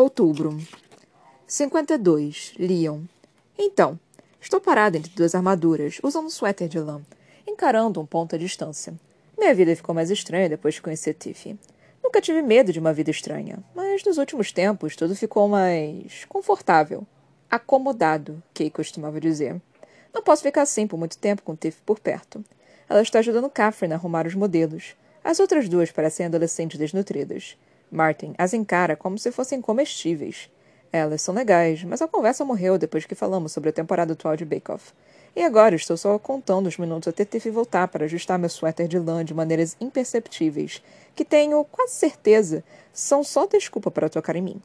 Outubro. 52. Leon. Então, estou parada entre duas armaduras, usando um suéter de lã, encarando um ponto à distância. Minha vida ficou mais estranha depois de conhecer Tiffy. Nunca tive medo de uma vida estranha, mas nos últimos tempos tudo ficou mais confortável. Acomodado, Kay costumava dizer. Não posso ficar assim por muito tempo com Tiffy por perto. Ela está ajudando Catherine a arrumar os modelos. As outras duas parecem adolescentes desnutridas. Martin as encara como se fossem comestíveis. Elas são legais, mas a conversa morreu depois que falamos sobre a temporada atual de Bake Off. E agora estou só contando os minutos até Tiffy voltar para ajustar meu suéter de lã de maneiras imperceptíveis, que tenho quase certeza são só desculpa para tocar em mim.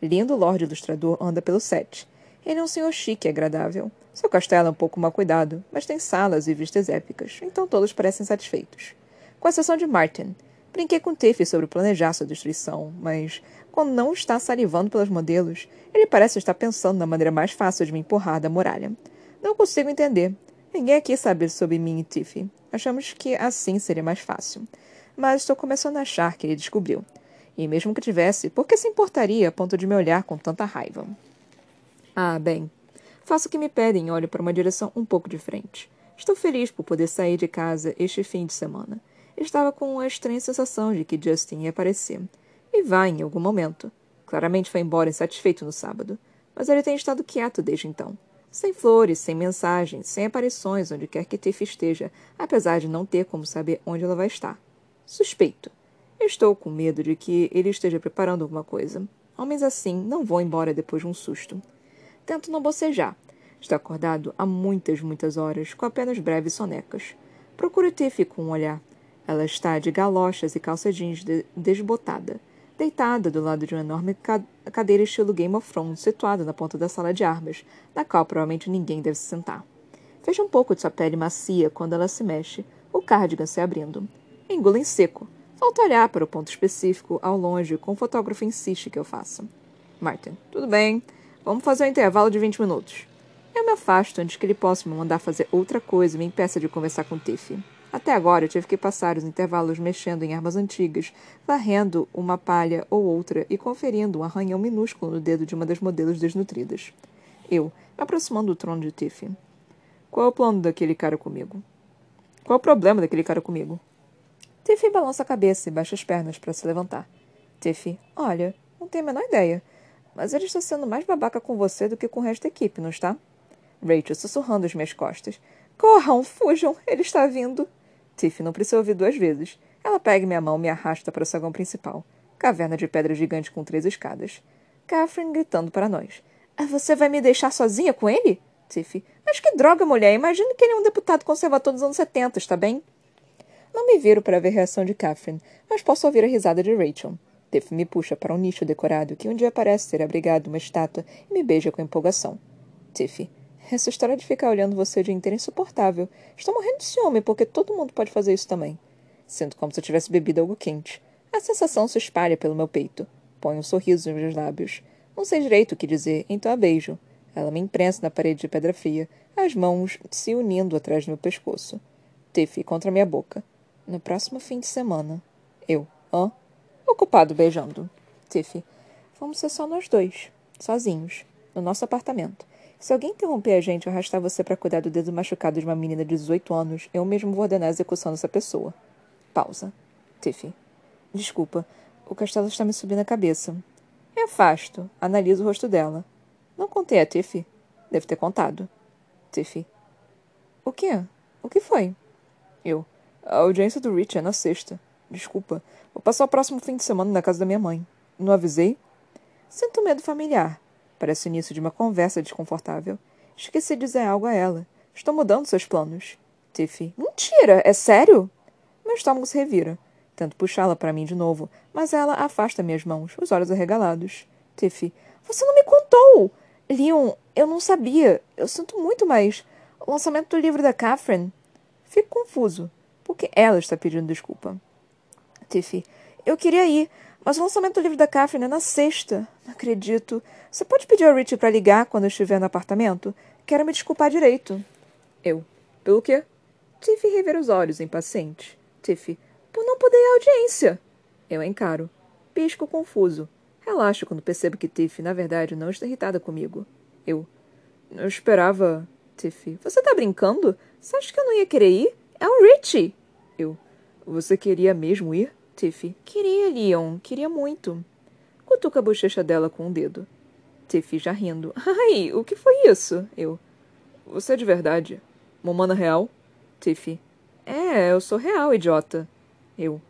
Lindo Lorde Ilustrador anda pelo set. Ele é um senhor chique e agradável. Seu castelo é um pouco mal cuidado, mas tem salas e vistas épicas, então todos parecem satisfeitos. Com exceção de Martin, Brinquei com Tiffy sobre planejar sua destruição, mas quando não está salivando pelos modelos, ele parece estar pensando na maneira mais fácil de me empurrar da muralha. Não consigo entender. Ninguém aqui sabe sobre mim e Tiffy. Achamos que assim seria mais fácil. Mas estou começando a achar que ele descobriu. E mesmo que tivesse, por que se importaria a ponto de me olhar com tanta raiva? Ah, bem. Faço o que me pedem e olho para uma direção um pouco diferente. Estou feliz por poder sair de casa este fim de semana estava com a estranha sensação de que Justin ia aparecer. E vai em algum momento. Claramente foi embora insatisfeito no sábado, mas ele tem estado quieto desde então. Sem flores, sem mensagens, sem aparições onde quer que Tiff esteja, apesar de não ter como saber onde ela vai estar. Suspeito. Estou com medo de que ele esteja preparando alguma coisa. Homens assim não vão embora depois de um susto. Tento não bocejar. Estou acordado há muitas, muitas horas, com apenas breves sonecas. Procuro Tiff com um olhar. Ela está de galochas e calça jeans de desbotada, deitada do lado de uma enorme cadeira estilo Game of Thrones situada na ponta da sala de armas, na qual provavelmente ninguém deve se sentar. Veja um pouco de sua pele macia quando ela se mexe, o cardigan se abrindo. Engula em seco. Falta olhar para o ponto específico ao longe com o fotógrafo insiste que eu faça. Martin, tudo bem. Vamos fazer um intervalo de 20 minutos. Eu me afasto antes que ele possa me mandar fazer outra coisa e me impeça de conversar com Tiffy. Até agora eu tive que passar os intervalos mexendo em armas antigas, varrendo uma palha ou outra e conferindo um arranhão minúsculo no dedo de uma das modelos desnutridas. Eu, me aproximando do trono de Tiffy. Qual é o plano daquele cara comigo? Qual é o problema daquele cara comigo? Tiffy balança a cabeça e baixa as pernas para se levantar. Tiffy, olha, não tenho a menor ideia. Mas ele está sendo mais babaca com você do que com o resto da equipe, não está? Rachel sussurrando as minhas costas. Corram, fujam, ele está vindo. Tiff não precisa ouvir duas vezes. Ela pega minha mão e me arrasta para o saguão principal. Caverna de pedra gigante com três escadas. Catherine gritando para nós. Ah, você vai me deixar sozinha com ele? Tiff. Mas que droga, mulher. Imagine que ele é um deputado conservador dos anos 70, está bem? Não me viro para ver a reação de Catherine, mas posso ouvir a risada de Rachel. Tiff me puxa para um nicho decorado que um dia parece ter abrigado uma estátua e me beija com empolgação. Tiff. Essa história de ficar olhando você o dia inteiro é insuportável. Estou morrendo de ciúme, porque todo mundo pode fazer isso também. Sinto como se eu tivesse bebido algo quente. A sensação se espalha pelo meu peito. Ponho um sorriso nos meus lábios. Não sei direito o que dizer, então a beijo. Ela me imprensa na parede de pedra fria, as mãos se unindo atrás do meu pescoço. Tiffy contra minha boca. No próximo fim de semana. Eu. Hã? Ocupado beijando. Tiffy. Vamos ser só nós dois. Sozinhos. No nosso apartamento. Se alguém interromper a gente ou arrastar você para cuidar do dedo machucado de uma menina de 18 anos, eu mesmo vou ordenar a execução dessa pessoa. Pausa. Tiffy. Desculpa. O castelo está me subindo a cabeça. Me afasto. Analiso o rosto dela. Não contei a Tiffy. Deve ter contado. Tiffy. O quê? O que foi? Eu. A audiência do Rich é na sexta. Desculpa. Vou passar o próximo fim de semana na casa da minha mãe. Não avisei? Sinto medo familiar. Parece o início de uma conversa desconfortável. Esqueci de dizer algo a ela. Estou mudando seus planos. Tiffy. Mentira! É sério? Meu estômago se revira. Tento puxá-la para mim de novo, mas ela afasta minhas mãos, os olhos arregalados. Tiffy. Você não me contou! Leon, eu não sabia. Eu sinto muito mais. O lançamento do livro da Catherine. Fico confuso. Por que ela está pedindo desculpa? Tiffy. Eu queria ir, mas o lançamento do livro da Catherine é na sexta. Não acredito. Você pode pedir ao Richie para ligar quando eu estiver no apartamento? Quero me desculpar direito. Eu. Pelo quê? Tiffy revira os olhos, impaciente. Tiffy. Por não poder ir à audiência. Eu encaro. Pisco confuso. Relaxo quando percebo que Tiff, na verdade, não está irritada comigo. Eu. Eu esperava. Tiff. Você tá brincando? Você acha que eu não ia querer ir? É o Richie! Eu. Você queria mesmo ir? Tiff. Queria, Leon. Queria muito. Cutuca a bochecha dela com um dedo. Tiff já rindo. Ai, o que foi isso? Eu. Você é de verdade? Momana real? Tiff. É, eu sou real, idiota. Eu.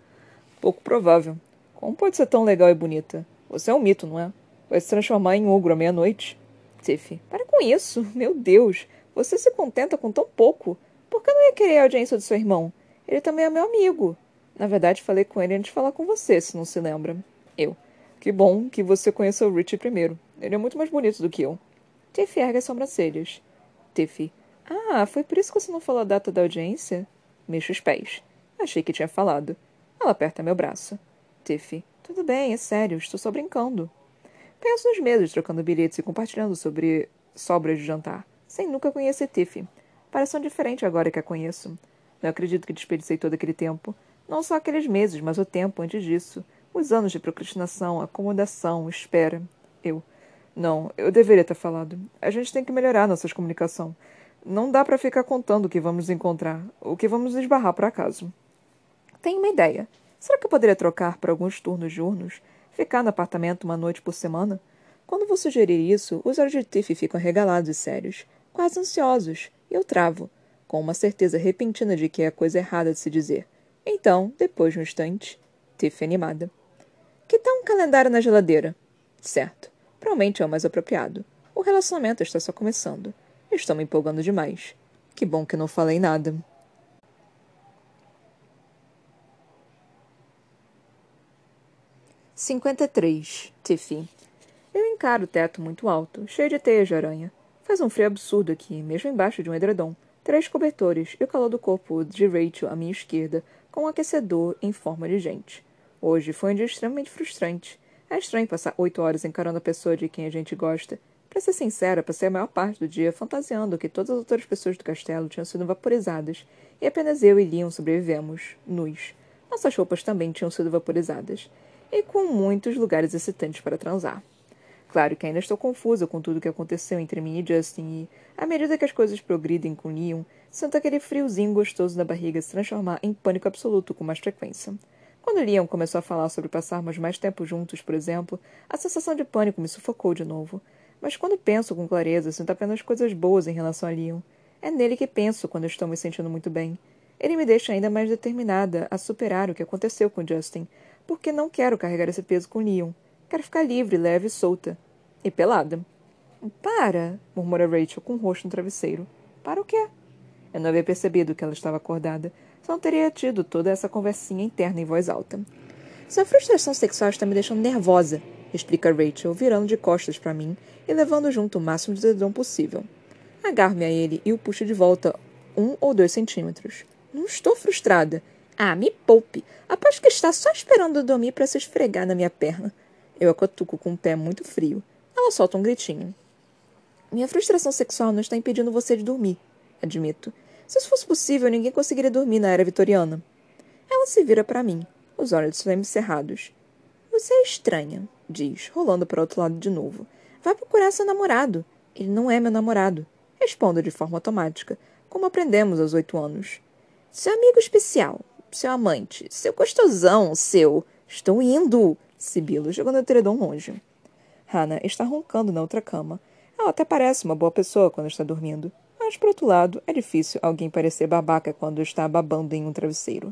Pouco provável. Como pode ser tão legal e bonita? Você é um mito, não é? Vai se transformar em ogro à meia-noite. Tiff. Para com isso. Meu Deus. Você se contenta com tão pouco. Por que não ia querer a audiência do seu irmão? Ele também é meu amigo. Na verdade, falei com ele antes de falar com você, se não se lembra. Eu. Que bom que você conheceu o Richie primeiro. Ele é muito mais bonito do que eu. Tiff ergue as sobrancelhas. Tiff. Ah, foi por isso que você não falou a data da audiência? Mexo os pés. Achei que tinha falado. Ela aperta meu braço. Tiff. Tudo bem, é sério, estou só brincando. Penso nos meses, trocando bilhetes e compartilhando sobre sobras de jantar, sem nunca conhecer Tiff. Parece tão diferente agora que a conheço. Não acredito que desperdicei todo aquele tempo. Não só aqueles meses, mas o tempo antes disso. Os anos de procrastinação, acomodação, espera. Eu. Não, eu deveria ter falado. A gente tem que melhorar nossas comunicação. Não dá para ficar contando o que vamos encontrar, o que vamos esbarrar por acaso. Tenho uma ideia. Será que eu poderia trocar por alguns turnos diurnos? Ficar no apartamento uma noite por semana? Quando vou sugerir isso, os olhos de Tiff ficam regalados e sérios, quase ansiosos, e eu travo com uma certeza repentina de que é a coisa errada de se dizer. Então, depois de um instante, Tiff animada. Que tal um calendário na geladeira? Certo. Provavelmente é o mais apropriado. O relacionamento está só começando. Estou me empolgando demais. Que bom que não falei nada. Cinquenta e três. Tiffy. Eu encaro o teto muito alto, cheio de teias de aranha. Faz um frio absurdo aqui, mesmo embaixo de um edredom três cobertores e o calor do corpo de Rachel à minha esquerda, com um aquecedor em forma de gente. Hoje foi um dia extremamente frustrante. É estranho passar oito horas encarando a pessoa de quem a gente gosta. Para ser sincera, passei a maior parte do dia fantasiando que todas as outras pessoas do castelo tinham sido vaporizadas e apenas eu e Leon sobrevivemos, nus. Nossas roupas também tinham sido vaporizadas, e com muitos lugares excitantes para transar. Claro que ainda estou confusa com tudo o que aconteceu entre mim e Justin e, à medida que as coisas progridem com Leon, sinto aquele friozinho gostoso na barriga se transformar em pânico absoluto com mais frequência. Quando Leon começou a falar sobre passarmos mais tempo juntos, por exemplo, a sensação de pânico me sufocou de novo. Mas quando penso com clareza, sinto apenas coisas boas em relação a Leon. É nele que penso quando estou me sentindo muito bem. Ele me deixa ainda mais determinada a superar o que aconteceu com Justin, porque não quero carregar esse peso com Leon. Quero ficar livre, leve e solta. E pelada. Para, murmura Rachel com o rosto no travesseiro. Para o quê? Eu não havia percebido que ela estava acordada. Só não teria tido toda essa conversinha interna em voz alta. Sua frustração sexual está me deixando nervosa, explica Rachel, virando de costas para mim e levando junto o máximo de dedão possível. Agarro-me a ele e o puxo de volta um ou dois centímetros. Não estou frustrada. Ah, me poupe. Aposto que está só esperando dormir para se esfregar na minha perna. Eu a cutuco com um pé muito frio. Ela solta um gritinho. Minha frustração sexual não está impedindo você de dormir, admito. Se isso fosse possível, ninguém conseguiria dormir na era vitoriana. Ela se vira para mim, os olhos cerrados. Você é estranha, diz, rolando para o outro lado de novo. Vai procurar seu namorado. Ele não é meu namorado. Respondo de forma automática, como aprendemos aos oito anos. Seu amigo especial, seu amante, seu gostosão, seu. Estou indo! Sibilo, jogando o edredom longe. Hannah está roncando na outra cama. Ela até parece uma boa pessoa quando está dormindo. Mas, por outro lado, é difícil alguém parecer babaca quando está babando em um travesseiro.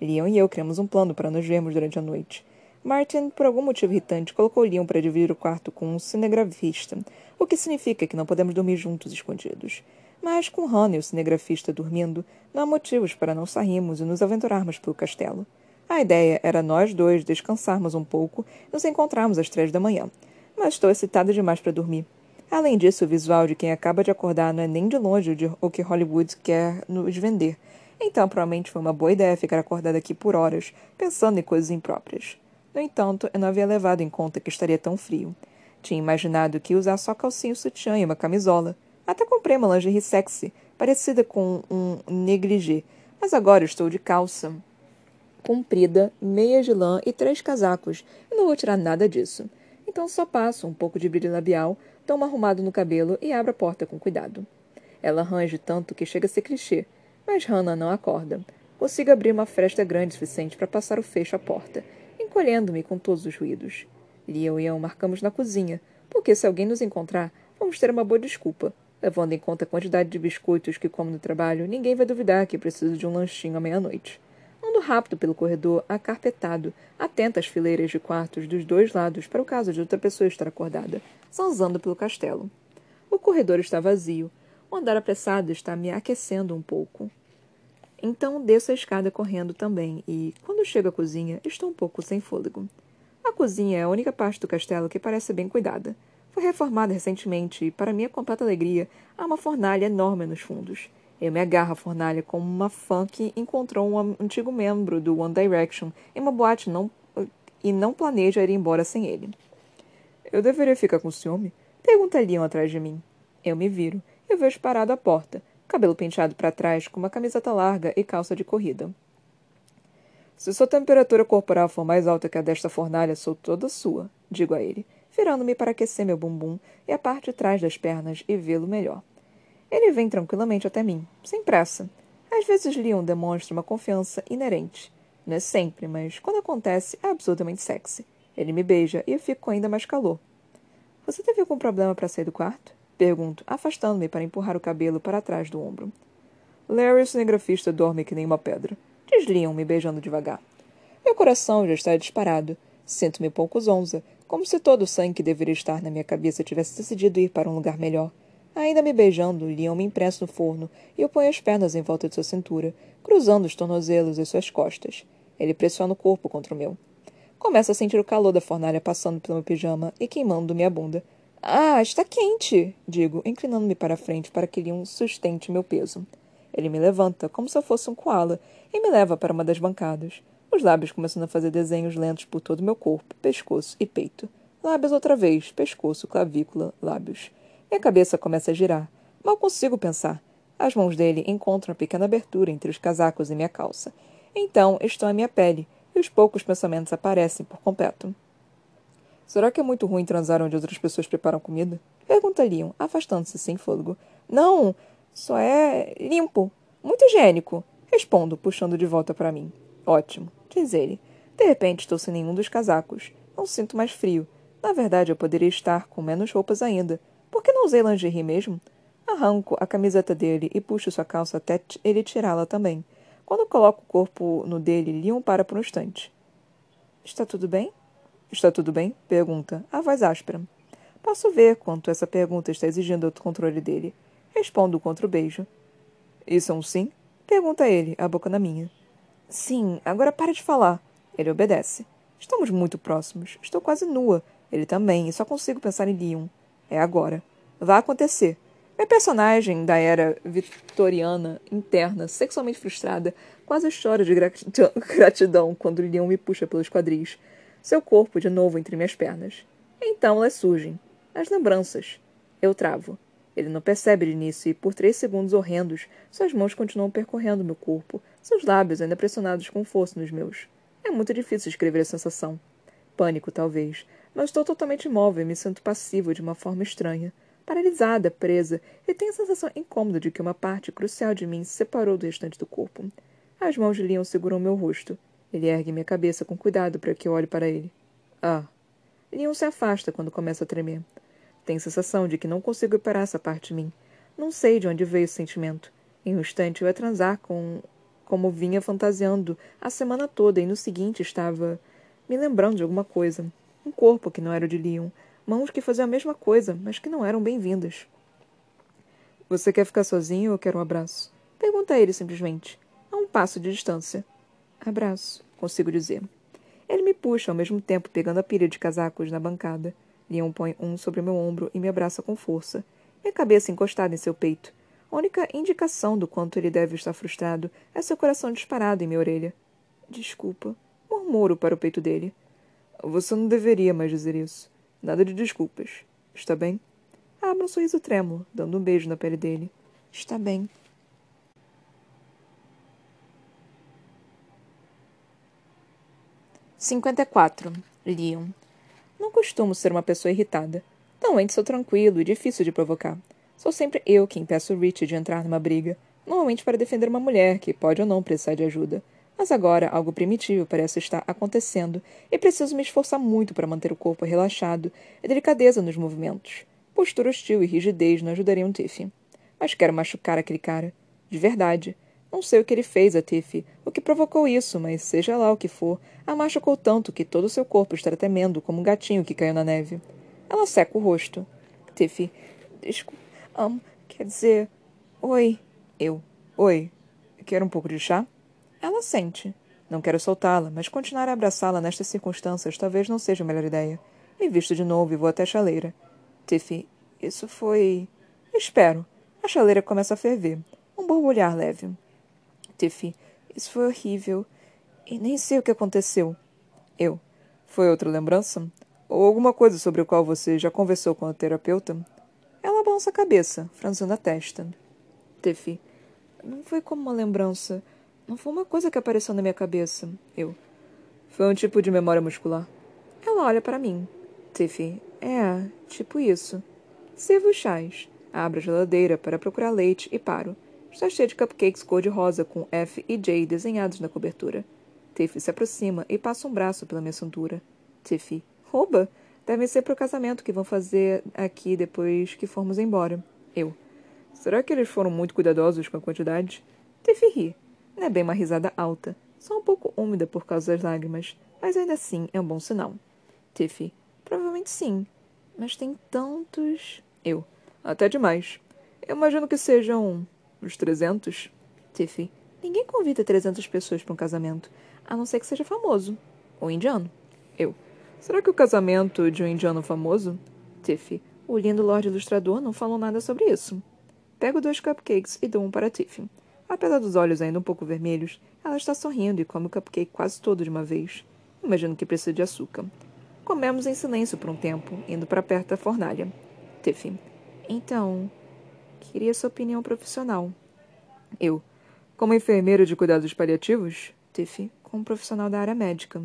Leon e eu criamos um plano para nos vermos durante a noite. Martin, por algum motivo irritante, colocou Leon para dividir o quarto com um cinegrafista, o que significa que não podemos dormir juntos escondidos. Mas, com e o cinegrafista dormindo, não há motivos para não sairmos e nos aventurarmos pelo castelo. A ideia era nós dois descansarmos um pouco e nos encontrarmos às três da manhã. Mas estou excitada demais para dormir. Além disso, o visual de quem acaba de acordar não é nem de longe o que Hollywood quer nos vender. Então, provavelmente foi uma boa ideia ficar acordada aqui por horas, pensando em coisas impróprias. No entanto, eu não havia levado em conta que estaria tão frio. Tinha imaginado que ia usar só calcinha sutiã e uma camisola. Até comprei uma lingerie sexy, parecida com um negligé, mas agora estou de calça comprida, meia de lã e três casacos. Eu não vou tirar nada disso. Então só passo um pouco de brilho labial, dou uma arrumada no cabelo e abro a porta com cuidado. Ela range tanto que chega a ser clichê, mas Hannah não acorda. Consigo abrir uma fresta grande o suficiente para passar o fecho à porta, encolhendo-me com todos os ruídos. Leon e eu marcamos na cozinha, porque se alguém nos encontrar, vamos ter uma boa desculpa. Levando em conta a quantidade de biscoitos que como no trabalho, ninguém vai duvidar que preciso de um lanchinho à meia-noite. Ando rápido pelo corredor, acarpetado, atento às fileiras de quartos dos dois lados para o caso de outra pessoa estar acordada, zanzando pelo castelo. O corredor está vazio. O andar apressado está me aquecendo um pouco. Então desço a escada correndo também e, quando chego à cozinha, estou um pouco sem fôlego. A cozinha é a única parte do castelo que parece bem cuidada. Foi reformada recentemente e, para minha completa alegria, há uma fornalha enorme nos fundos. Eu me agarro à fornalha como uma fã que encontrou um antigo membro do One Direction em uma boate não, e não planeja ir embora sem ele. Eu deveria ficar com ciúme? Pergunta Leon atrás de mim. Eu me viro. Eu vejo parado à porta, cabelo penteado para trás, com uma camiseta larga e calça de corrida. Se sua temperatura corporal for mais alta que a desta fornalha, sou toda sua, digo a ele, virando-me para aquecer meu bumbum e a parte de trás das pernas e vê-lo melhor. Ele vem tranquilamente até mim, sem pressa. Às vezes Leon demonstra uma confiança inerente. Não é sempre, mas quando acontece, é absolutamente sexy. Ele me beija e eu fico com ainda mais calor. Você teve algum problema para sair do quarto? Pergunto, afastando-me para empurrar o cabelo para trás do ombro. Larry, o cinegrafista, dorme que nem uma pedra. Diz Leon, me beijando devagar. Meu coração já está disparado. Sinto-me pouco zonza, como se todo o sangue que deveria estar na minha cabeça tivesse decidido ir para um lugar melhor. Ainda me beijando, Leon me imprensa no forno e eu ponho as pernas em volta de sua cintura, cruzando os tornozelos e suas costas. Ele pressiona o corpo contra o meu. Começo a sentir o calor da fornalha passando pelo meu pijama e queimando minha bunda. Ah, está quente! digo, inclinando-me para a frente para que Leon sustente meu peso. Ele me levanta, como se eu fosse um koala, e me leva para uma das bancadas. Os lábios começando a fazer desenhos lentos por todo meu corpo, pescoço e peito. Lábios outra vez, pescoço, clavícula, lábios. Minha cabeça começa a girar. Mal consigo pensar. As mãos dele encontram a pequena abertura entre os casacos e minha calça. Então estou à minha pele, e os poucos pensamentos aparecem por completo. Será que é muito ruim transar onde outras pessoas preparam comida? Pergunta afastando-se sem fôlego. Não, só é limpo. Muito higiênico. Respondo, puxando de volta para mim. Ótimo, diz ele. De repente estou sem nenhum dos casacos. Não sinto mais frio. Na verdade, eu poderia estar com menos roupas ainda. Por que não usei lingerie mesmo? Arranco a camiseta dele e puxo sua calça até ele tirá-la também. Quando coloco o corpo no dele, Leon para por um instante. Está tudo bem? Está tudo bem? Pergunta, a voz áspera. Posso ver quanto essa pergunta está exigindo o controle dele. Respondo contra o beijo. Isso é um sim? Pergunta ele, a boca na minha. Sim, agora para de falar. Ele obedece. Estamos muito próximos. Estou quase nua. Ele também, e só consigo pensar em Leon. É agora. Vai acontecer. Minha personagem da era vitoriana, interna, sexualmente frustrada, quase chora de gratidão quando Leon me puxa pelos quadris. Seu corpo de novo entre minhas pernas. Então elas surgem. As lembranças. Eu travo. Ele não percebe de início e, por três segundos horrendos, suas mãos continuam percorrendo meu corpo, seus lábios ainda pressionados com força nos meus. É muito difícil escrever a sensação. Pânico, talvez, mas estou totalmente imóvel e me sinto passivo de uma forma estranha. Paralisada, presa, e tenho a sensação incômoda de que uma parte crucial de mim se separou do restante do corpo. As mãos de Leon seguram meu rosto. Ele ergue minha cabeça com cuidado para que eu olhe para ele. Ah. Leon se afasta quando começa a tremer. Tenho a sensação de que não consigo reparar essa parte de mim. Não sei de onde veio esse sentimento. Em um instante eu ia transar com como vinha fantasiando a semana toda e no seguinte estava me lembrando de alguma coisa. Um corpo que não era o de Leon. Mãos que faziam a mesma coisa, mas que não eram bem-vindas. Você quer ficar sozinho ou quer um abraço? Pergunta ele simplesmente, a um passo de distância. Abraço, consigo dizer. Ele me puxa ao mesmo tempo, pegando a pilha de casacos na bancada. Leon põe um sobre meu ombro e me abraça com força, minha cabeça encostada em seu peito. A única indicação do quanto ele deve estar frustrado é seu coração disparado em minha orelha. Desculpa, murmuro para o peito dele. Você não deveria mais dizer isso. Nada de desculpas. Está bem? Abra um sorriso trêmulo, dando um beijo na pele dele. Está bem. Cinquenta e quatro. Leon. Não costumo ser uma pessoa irritada. Normalmente sou tranquilo e difícil de provocar. Sou sempre eu quem peço Rich de entrar numa briga, normalmente para defender uma mulher que pode ou não precisar de ajuda. Mas agora algo primitivo parece estar acontecendo e preciso me esforçar muito para manter o corpo relaxado e delicadeza nos movimentos. Postura hostil e rigidez não ajudariam Tiffy. Mas quero machucar aquele cara. De verdade. Não sei o que ele fez a Tiffy, o que provocou isso, mas seja lá o que for, a machucou tanto que todo o seu corpo está tremendo como um gatinho que caiu na neve. Ela seca o rosto. Tiffy, desculpa. Um, quer dizer. Oi. Eu. Oi. Quer um pouco de chá? Ela sente. Não quero soltá-la, mas continuar a abraçá-la nestas circunstâncias talvez não seja a melhor ideia. Me visto de novo e vou até a chaleira. Tiffy, isso foi. Espero. A chaleira começa a ferver. Um borbulhar leve. Tiffy, isso foi horrível. E nem sei o que aconteceu. Eu. Foi outra lembrança? Ou alguma coisa sobre o qual você já conversou com a terapeuta? Ela balança a cabeça, franzindo a testa. Tiffy. Não foi como uma lembrança. Não foi uma coisa que apareceu na minha cabeça. Eu. Foi um tipo de memória muscular. Ela olha para mim. Tiffy. É, tipo isso. Sirvo chás. Abro a geladeira para procurar leite e paro. Está cheio de cupcakes cor-de-rosa com F e J desenhados na cobertura. Tiffy se aproxima e passa um braço pela minha cintura. Tiffy. Rouba? Devem ser para o casamento que vão fazer aqui depois que formos embora. Eu. Será que eles foram muito cuidadosos com a quantidade? Tiffy ri. Não é bem uma risada alta. Só um pouco úmida por causa das lágrimas. Mas ainda assim é um bom sinal. Tiffy. Provavelmente sim. Mas tem tantos. Eu. Até demais. Eu imagino que sejam uns trezentos. Tiffy. Ninguém convida trezentas pessoas para um casamento, a não ser que seja famoso. Ou indiano. Eu. Será que o casamento de um indiano famoso? Tiffy. O lindo Lorde Ilustrador não falou nada sobre isso. Pego dois cupcakes e dou um para Tiffy. Apesar dos olhos ainda um pouco vermelhos, ela está sorrindo e come o cupcake quase todo de uma vez. Imagino que precisa de açúcar. Comemos em silêncio por um tempo, indo para perto da fornalha. Tiffy. Então, queria sua opinião profissional. Eu. Como enfermeiro de cuidados paliativos? Tiffy. Como profissional da área médica.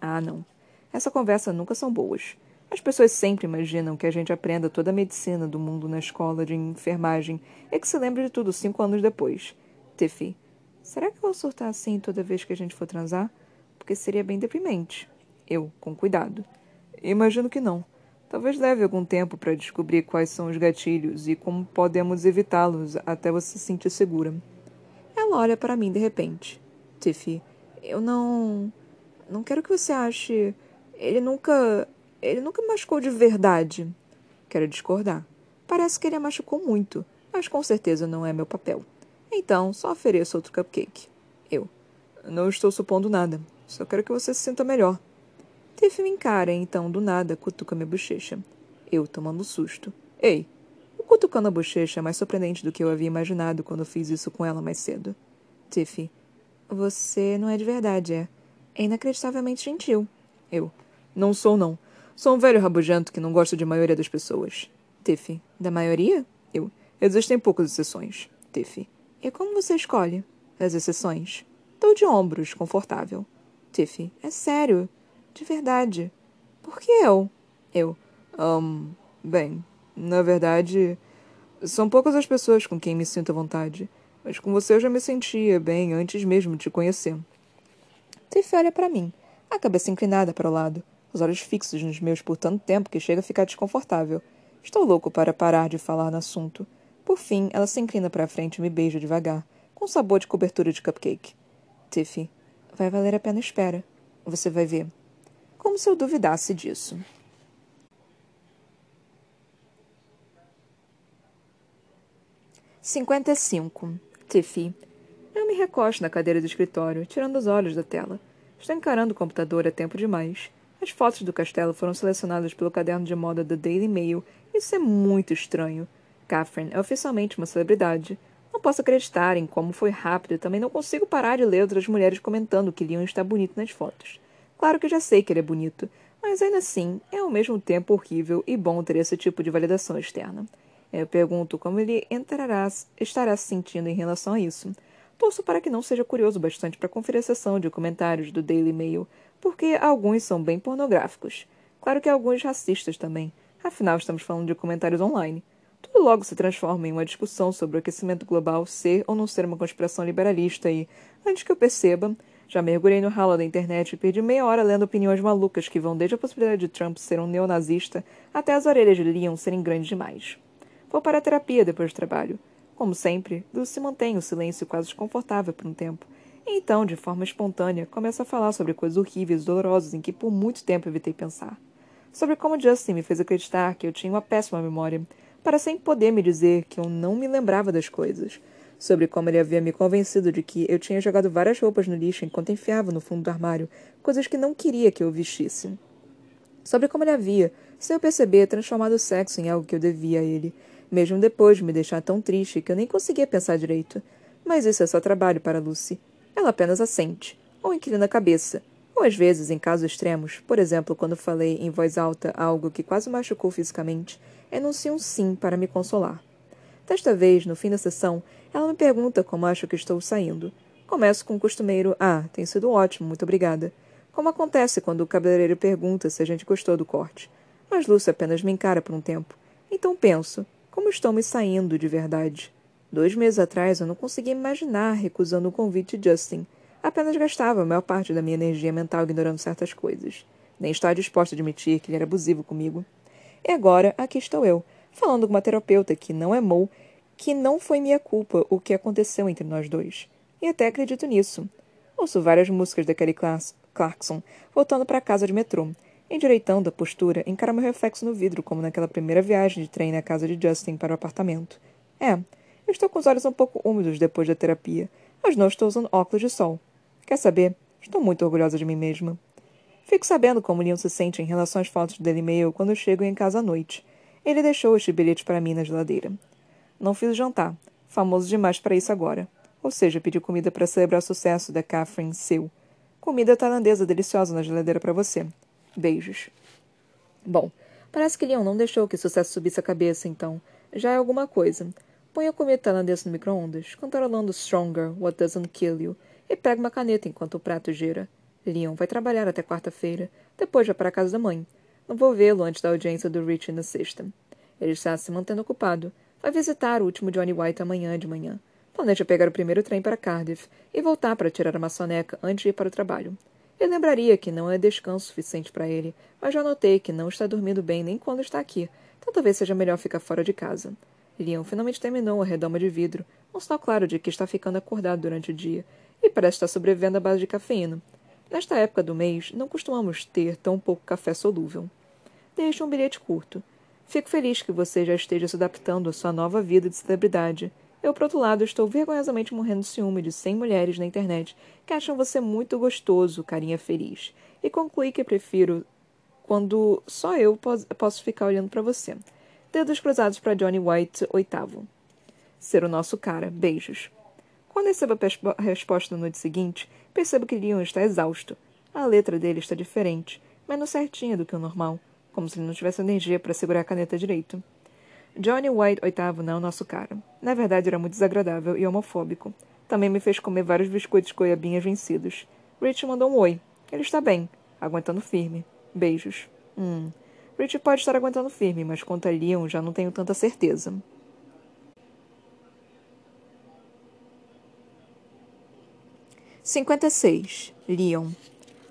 Ah, não. Essa conversa nunca são boas. As pessoas sempre imaginam que a gente aprenda toda a medicina do mundo na escola de enfermagem e que se lembre de tudo cinco anos depois. Tiffy. Será que vou surtar assim toda vez que a gente for transar? Porque seria bem deprimente. Eu, com cuidado. Imagino que não. Talvez leve algum tempo para descobrir quais são os gatilhos e como podemos evitá-los até você se sentir segura. Ela olha para mim de repente. Tiffy, eu não. Não quero que você ache. Ele nunca. Ele nunca me machucou de verdade. Quero discordar. Parece que ele a machucou muito, mas com certeza não é meu papel. Então, só ofereço outro cupcake. Eu. Não estou supondo nada. Só quero que você se sinta melhor. Tiff me encara, então, do nada, cutuca minha bochecha. Eu, tomando susto. Ei! O cutucando a bochecha é mais surpreendente do que eu havia imaginado quando fiz isso com ela mais cedo. Tiffy. Você não é de verdade, é? É inacreditavelmente gentil. Eu. Não sou, não. Sou um velho rabugento que não gosta de maioria das pessoas. Tiffy. Da maioria? Eu. Existem poucas exceções. Tiffy. E como você escolhe? As exceções? Dou de ombros, confortável. Tiffy. É sério. De verdade. Por que eu? Eu. Um, bem, na verdade, são poucas as pessoas com quem me sinto à vontade. Mas com você eu já me sentia bem antes mesmo de te conhecer. Tiff olha para mim, a cabeça inclinada para o lado, os olhos fixos nos meus por tanto tempo que chega a ficar desconfortável. Estou louco para parar de falar no assunto. Por fim, ela se inclina para a frente e me beija devagar, com sabor de cobertura de cupcake. Tiffy, vai valer a pena espera. Você vai ver como se eu duvidasse disso. Cinquenta e cinco. Tiffy. Eu me recosto na cadeira do escritório, tirando os olhos da tela. Estou encarando o computador há tempo demais. As fotos do castelo foram selecionadas pelo caderno de moda da Daily Mail. Isso é muito estranho. Catherine é oficialmente uma celebridade. Não posso acreditar em como foi rápido e também não consigo parar de ler outras mulheres comentando que Leon está bonito nas fotos. Claro que já sei que ele é bonito, mas ainda assim é ao mesmo tempo horrível e bom ter esse tipo de validação externa. Eu pergunto como ele entrará, estará se sentindo em relação a isso. Torço para que não seja curioso bastante para conferir a sessão de comentários do Daily Mail, porque alguns são bem pornográficos. Claro que alguns racistas também. Afinal, estamos falando de comentários online. Tudo logo se transforma em uma discussão sobre o aquecimento global ser ou não ser uma conspiração liberalista e, antes que eu perceba, já mergulhei no ralo da internet e perdi meia hora lendo opiniões malucas que vão desde a possibilidade de Trump ser um neonazista até as orelhas de Leon serem grandes demais. Vou para a terapia depois do trabalho. Como sempre, Lucy mantém o silêncio quase desconfortável por um tempo. E então, de forma espontânea, começa a falar sobre coisas horríveis e dolorosas em que por muito tempo evitei pensar. Sobre como Justin me fez acreditar que eu tinha uma péssima memória, para sem poder me dizer que eu não me lembrava das coisas sobre como ele havia me convencido de que eu tinha jogado várias roupas no lixo enquanto enfiava no fundo do armário coisas que não queria que eu vestisse. Sobre como ele havia, sem eu perceber, transformado o sexo em algo que eu devia a ele, mesmo depois de me deixar tão triste que eu nem conseguia pensar direito. Mas isso é só trabalho para Lucy. Ela apenas assente, ou inclina a cabeça, ou às vezes, em casos extremos, por exemplo, quando falei em voz alta algo que quase machucou fisicamente, enuncia um sim para me consolar. Desta vez, no fim da sessão, ela me pergunta como acho que estou saindo. Começo com o costumeiro: Ah, tem sido ótimo, muito obrigada. Como acontece quando o cabeleireiro pergunta se a gente gostou do corte. Mas Lúcia apenas me encara por um tempo. Então penso: como estou me saindo de verdade? Dois meses atrás eu não conseguia imaginar recusando o convite de Justin. Apenas gastava a maior parte da minha energia mental ignorando certas coisas. Nem estava disposta a admitir que ele era abusivo comigo. E agora, aqui estou eu, falando com uma terapeuta que não é Mo que não foi minha culpa o que aconteceu entre nós dois. E até acredito nisso. Ouço várias músicas da Kelly Clarkson, voltando para casa de metrô. Endireitando a postura, encaro meu reflexo no vidro, como naquela primeira viagem de trem na casa de Justin para o apartamento. É, eu estou com os olhos um pouco úmidos depois da terapia, mas não estou usando óculos de sol. Quer saber? Estou muito orgulhosa de mim mesma. Fico sabendo como Leon se sente em relação às fotos dele e-mail quando chego em casa à noite. Ele deixou este bilhete para mim na geladeira. Não fiz jantar, famoso demais para isso agora. Ou seja, pedi comida para celebrar o sucesso da Catherine Seu. Comida tailandesa deliciosa na geladeira para você. Beijos. Bom, parece que Leon não deixou que o sucesso subisse a cabeça, então. Já é alguma coisa. Põe a comida tailandesa no micro-ondas, cantarolando Stronger, What Doesn't Kill You, e pega uma caneta enquanto o prato gira. Leon vai trabalhar até quarta-feira, depois vai para a casa da mãe. Não vou vê-lo antes da audiência do Rich na sexta. Ele está se mantendo ocupado, Vai visitar o último Johnny White amanhã de manhã. Planeja pegar o primeiro trem para Cardiff e voltar para tirar a maçoneca antes de ir para o trabalho. Ele lembraria que não é descanso suficiente para ele, mas já notei que não está dormindo bem nem quando está aqui, então talvez seja melhor ficar fora de casa. Leon finalmente terminou a redoma de vidro, um sinal claro de que está ficando acordado durante o dia, e parece estar sobrevivendo à base de cafeína. Nesta época do mês, não costumamos ter tão pouco café solúvel. Deixe um bilhete curto. Fico feliz que você já esteja se adaptando à sua nova vida de celebridade. Eu, por outro lado, estou vergonhosamente morrendo de ciúme de cem mulheres na internet que acham você muito gostoso, carinha feliz. E concluí que prefiro quando só eu posso ficar olhando para você. Dedos cruzados para Johnny White, oitavo. Ser o nosso cara. Beijos. Quando recebo a resposta na noite seguinte, percebo que Leon está exausto. A letra dele está diferente, menos certinha do que o normal como se ele não tivesse energia para segurar a caneta direito. Johnny White oitavo não é o nosso cara. Na verdade, era muito desagradável e homofóbico. Também me fez comer vários biscoitos goiabinhas vencidos. Rich mandou um oi. Ele está bem, aguentando firme. Beijos. Hum. Rich pode estar aguentando firme, mas quanto a Leon já não tenho tanta certeza. Cinquenta e seis. Leon.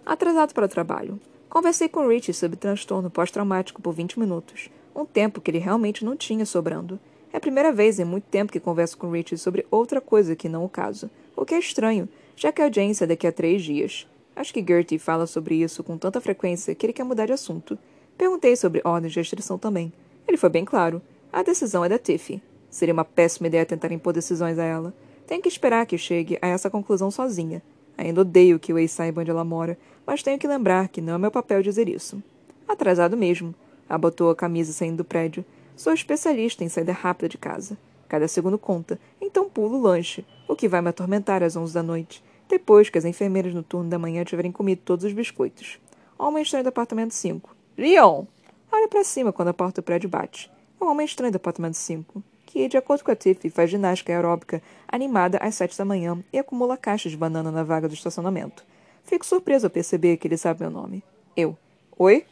Atrasado para o trabalho. Conversei com Rich sobre transtorno pós-traumático por 20 minutos, um tempo que ele realmente não tinha sobrando. É a primeira vez em muito tempo que converso com Rich sobre outra coisa que não o caso, o que é estranho, já que a audiência é daqui a três dias. Acho que Gertie fala sobre isso com tanta frequência que ele quer mudar de assunto. Perguntei sobre ordens de restrição também. Ele foi bem claro. A decisão é da Tiffy. Seria uma péssima ideia tentar impor decisões a ela. Tem que esperar que chegue a essa conclusão sozinha. Ainda odeio que o ex saiba onde ela mora, mas tenho que lembrar que não é meu papel dizer isso. Atrasado mesmo. Abotou a camisa saindo do prédio. Sou especialista em saída rápida de casa. Cada segundo conta, então pulo o lanche, o que vai me atormentar às onze da noite, depois que as enfermeiras no turno da manhã tiverem comido todos os biscoitos. Homem estranho do apartamento 5. Leon! Olha para cima quando a porta do prédio bate. É um homem estranho do apartamento 5 que, de acordo com a Tiffy, faz ginástica aeróbica animada às sete da manhã e acumula caixas de banana na vaga do estacionamento. Fico surpreso ao perceber que ele sabe meu nome. Eu. Oi?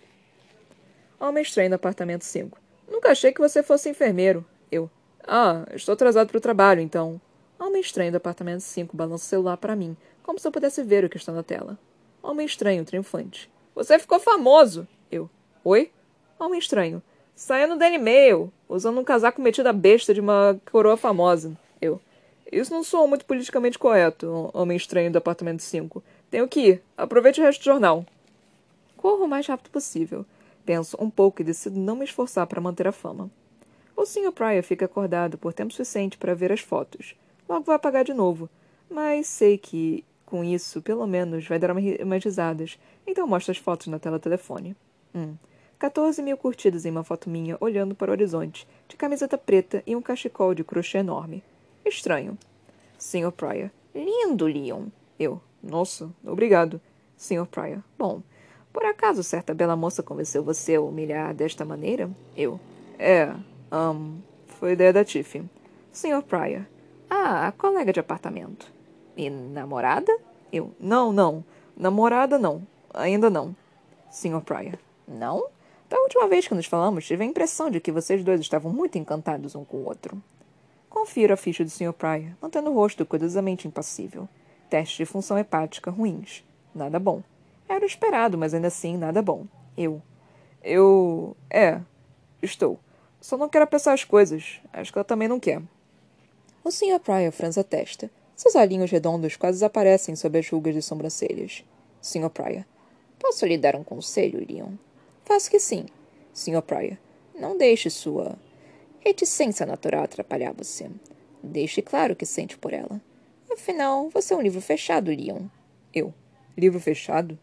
Homem estranho no apartamento 5. Nunca achei que você fosse enfermeiro. Eu. Ah, estou atrasado para o trabalho, então. Homem estranho do apartamento 5 balança o celular para mim, como se eu pudesse ver o que está na tela. Homem estranho, triunfante. Você ficou famoso! Eu. Oi? Homem estranho. Saindo Daily Mail, usando um casaco metido a besta de uma coroa famosa. Eu. Isso não soa muito politicamente correto, homem estranho do apartamento 5. Tenho que ir. Aproveite o resto do jornal. Corro o mais rápido possível. Penso um pouco e decido não me esforçar para manter a fama. O Sr. Pryor fica acordado por tempo suficiente para ver as fotos. Logo vai apagar de novo. Mas sei que, com isso, pelo menos, vai dar umas risadas. Então mostro as fotos na tela telefone. Hum. 14 mil curtidas em uma foto minha olhando para o horizonte, de camiseta preta e um cachecol de crochê enorme. Estranho. Sr. Pryor. Lindo, Leon. Eu. Nossa, obrigado. Sr. Pryor. Bom, por acaso certa bela moça convenceu você a humilhar desta maneira? Eu. É, um, foi ideia da Tiffy. Sr. Pryor. Ah, a colega de apartamento. E namorada? Eu. Não, não. Namorada, não. Ainda não. Sr. Pryor. Não? Da última vez que nos falamos, tive a impressão de que vocês dois estavam muito encantados um com o outro. Confiro a ficha do Sr. Pryor, mantendo o rosto cuidadosamente impassível. Testes de função hepática ruins. Nada bom. Era esperado, mas ainda assim nada bom. Eu. Eu. É. Estou. Só não quero apressar as coisas. Acho que ela também não quer. O Sr. Pryor franza a testa. Seus olhinhos redondos quase desaparecem sob as rugas de sobrancelhas. Sr. Pryor. Posso lhe dar um conselho, Leon? Faço que sim. Sr. Pryor, não deixe sua reticência natural atrapalhar você. Deixe claro que sente por ela. Afinal, você é um livro fechado, Leon. Eu. Livro fechado?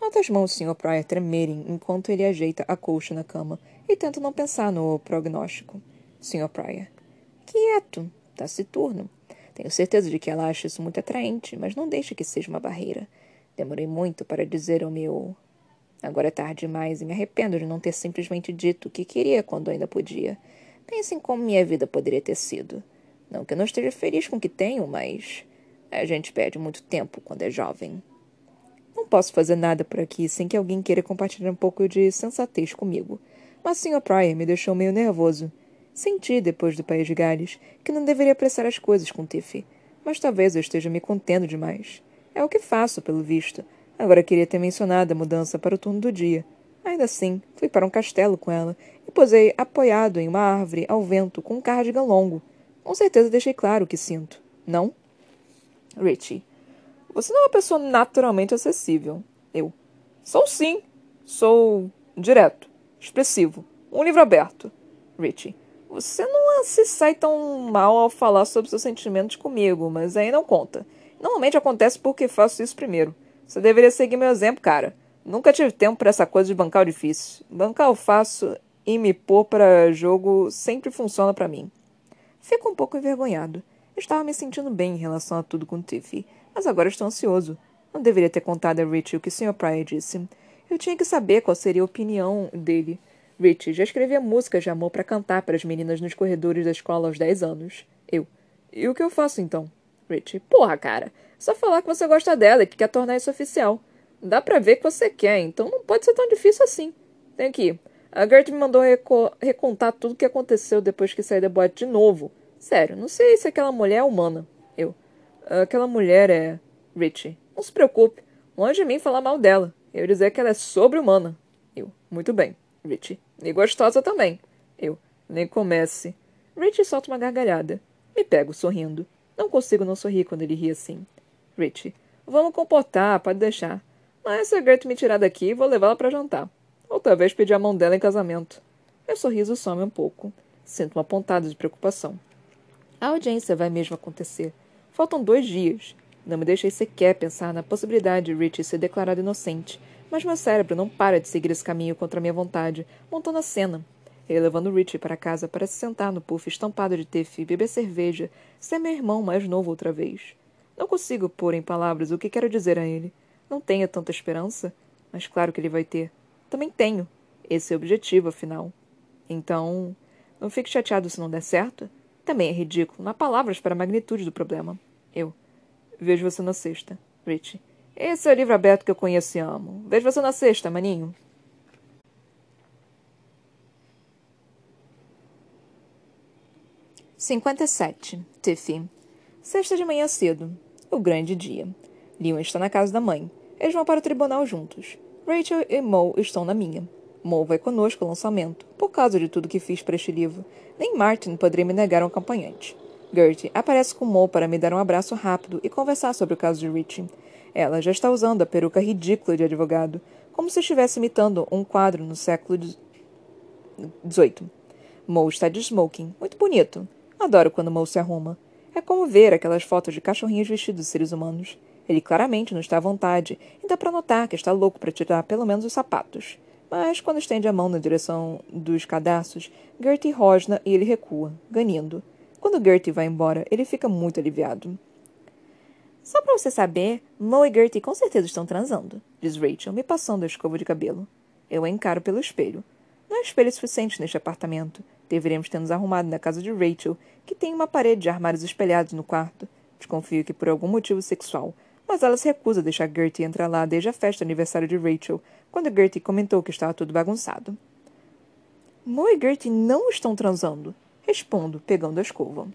Nota as mãos Sr. Pryor tremerem enquanto ele ajeita a colcha na cama e tenta não pensar no prognóstico. Sr. Pryor. Quieto, taciturno. Tenho certeza de que ela acha isso muito atraente, mas não deixe que seja uma barreira. Demorei muito para dizer ao meu Agora é tarde demais e me arrependo de não ter simplesmente dito o que queria quando ainda podia. Pense em como minha vida poderia ter sido. Não que eu não esteja feliz com o que tenho, mas. A gente perde muito tempo quando é jovem. Não posso fazer nada por aqui sem que alguém queira compartilhar um pouco de sensatez comigo. Mas Sr. Pryor me deixou meio nervoso. Senti, depois do País de Gales, que não deveria apressar as coisas com Tiffy. Mas talvez eu esteja me contendo demais. É o que faço, pelo visto Agora queria ter mencionado a mudança para o turno do dia. Ainda assim, fui para um castelo com ela e posei apoiado em uma árvore ao vento com um cardigan longo. Com certeza deixei claro o que sinto. Não? Richie. Você não é uma pessoa naturalmente acessível. Eu. Sou sim. Sou direto, expressivo, um livro aberto. Richie. Você não se sai tão mal ao falar sobre seus sentimentos comigo, mas aí não conta. Normalmente acontece porque faço isso primeiro. Você deveria seguir meu exemplo, cara. Nunca tive tempo para essa coisa de bancar o difícil. Bancar o fácil e me pôr para jogo sempre funciona para mim. Fico um pouco envergonhado. Estava me sentindo bem em relação a tudo com Tiffy, mas agora estou ansioso. Não deveria ter contado a Richie o que o Sr. Pryor disse. Eu tinha que saber qual seria a opinião dele. Richie já escrevia músicas de amor para cantar para as meninas nos corredores da escola aos 10 anos. Eu. E o que eu faço então? Richie. Porra, cara. Só falar que você gosta dela e que quer tornar isso oficial. Dá pra ver que você quer, então não pode ser tão difícil assim. Tem aqui. A Gert me mandou reco recontar tudo o que aconteceu depois que saí da boate de novo. Sério, não sei se aquela mulher é humana. Eu. Aquela mulher é. Richie. Não se preocupe. Longe de mim falar mal dela. Eu dizer que ela é sobre-humana. Eu. Muito bem. Richie. E gostosa também. Eu. Nem comece. Richie solta uma gargalhada. Me pego sorrindo. Não consigo não sorrir quando ele ri assim. Richie. Vamos comportar, pode deixar. Mas se a me tirar daqui, vou levá-la para jantar. Ou talvez pedir a mão dela em casamento. Meu sorriso some um pouco. Sinto uma pontada de preocupação. A audiência vai mesmo acontecer. Faltam dois dias. Não me deixei sequer pensar na possibilidade de Richie ser declarado inocente, mas meu cérebro não para de seguir esse caminho contra minha vontade, montando a cena. Ele levando Richie para casa para se sentar no puff estampado de tefe e beber cerveja, ser meu irmão mais novo outra vez. Não consigo pôr em palavras o que quero dizer a ele. Não tenha tanta esperança, mas claro que ele vai ter. Também tenho. Esse é o objetivo, afinal. Então, não fique chateado se não der certo. Também é ridículo. Não há palavras para a magnitude do problema. Eu. Vejo você na sexta. Rich. Esse é o livro aberto que eu conheço e amo. Vejo você na sexta, maninho. Cinquenta e sete. Tiffy. Sexta de manhã cedo. O grande dia. Leon está na casa da mãe. Eles vão para o tribunal juntos. Rachel e Mo estão na minha. Mo vai conosco ao lançamento, por causa de tudo que fiz para este livro. Nem Martin poderia me negar um acompanhante. Gertie aparece com Mo para me dar um abraço rápido e conversar sobre o caso de Richie. Ela já está usando a peruca ridícula de advogado, como se estivesse imitando um quadro no século XVIII. Mo está de smoking, muito bonito. Adoro quando Mo se arruma. É como ver aquelas fotos de cachorrinhos vestidos de seres humanos. Ele claramente não está à vontade, e dá para notar que está louco para tirar pelo menos os sapatos. Mas quando estende a mão na direção dos cadarços, Gertie rosna e ele recua, ganindo. Quando Gertie vai embora, ele fica muito aliviado. Só para você saber, Mo e Gertie com certeza estão transando, diz Rachel, me passando a escova de cabelo. Eu a encaro pelo espelho. Não há espelho suficiente neste apartamento. Deveríamos ter nos arrumado na casa de Rachel, que tem uma parede de armários espelhados no quarto. Desconfio que por algum motivo sexual, mas ela se recusa a deixar Gertie entrar lá desde a festa aniversário de Rachel, quando Gertie comentou que estava tudo bagunçado. Mo e Gertie não estão transando, respondo, pegando a escova.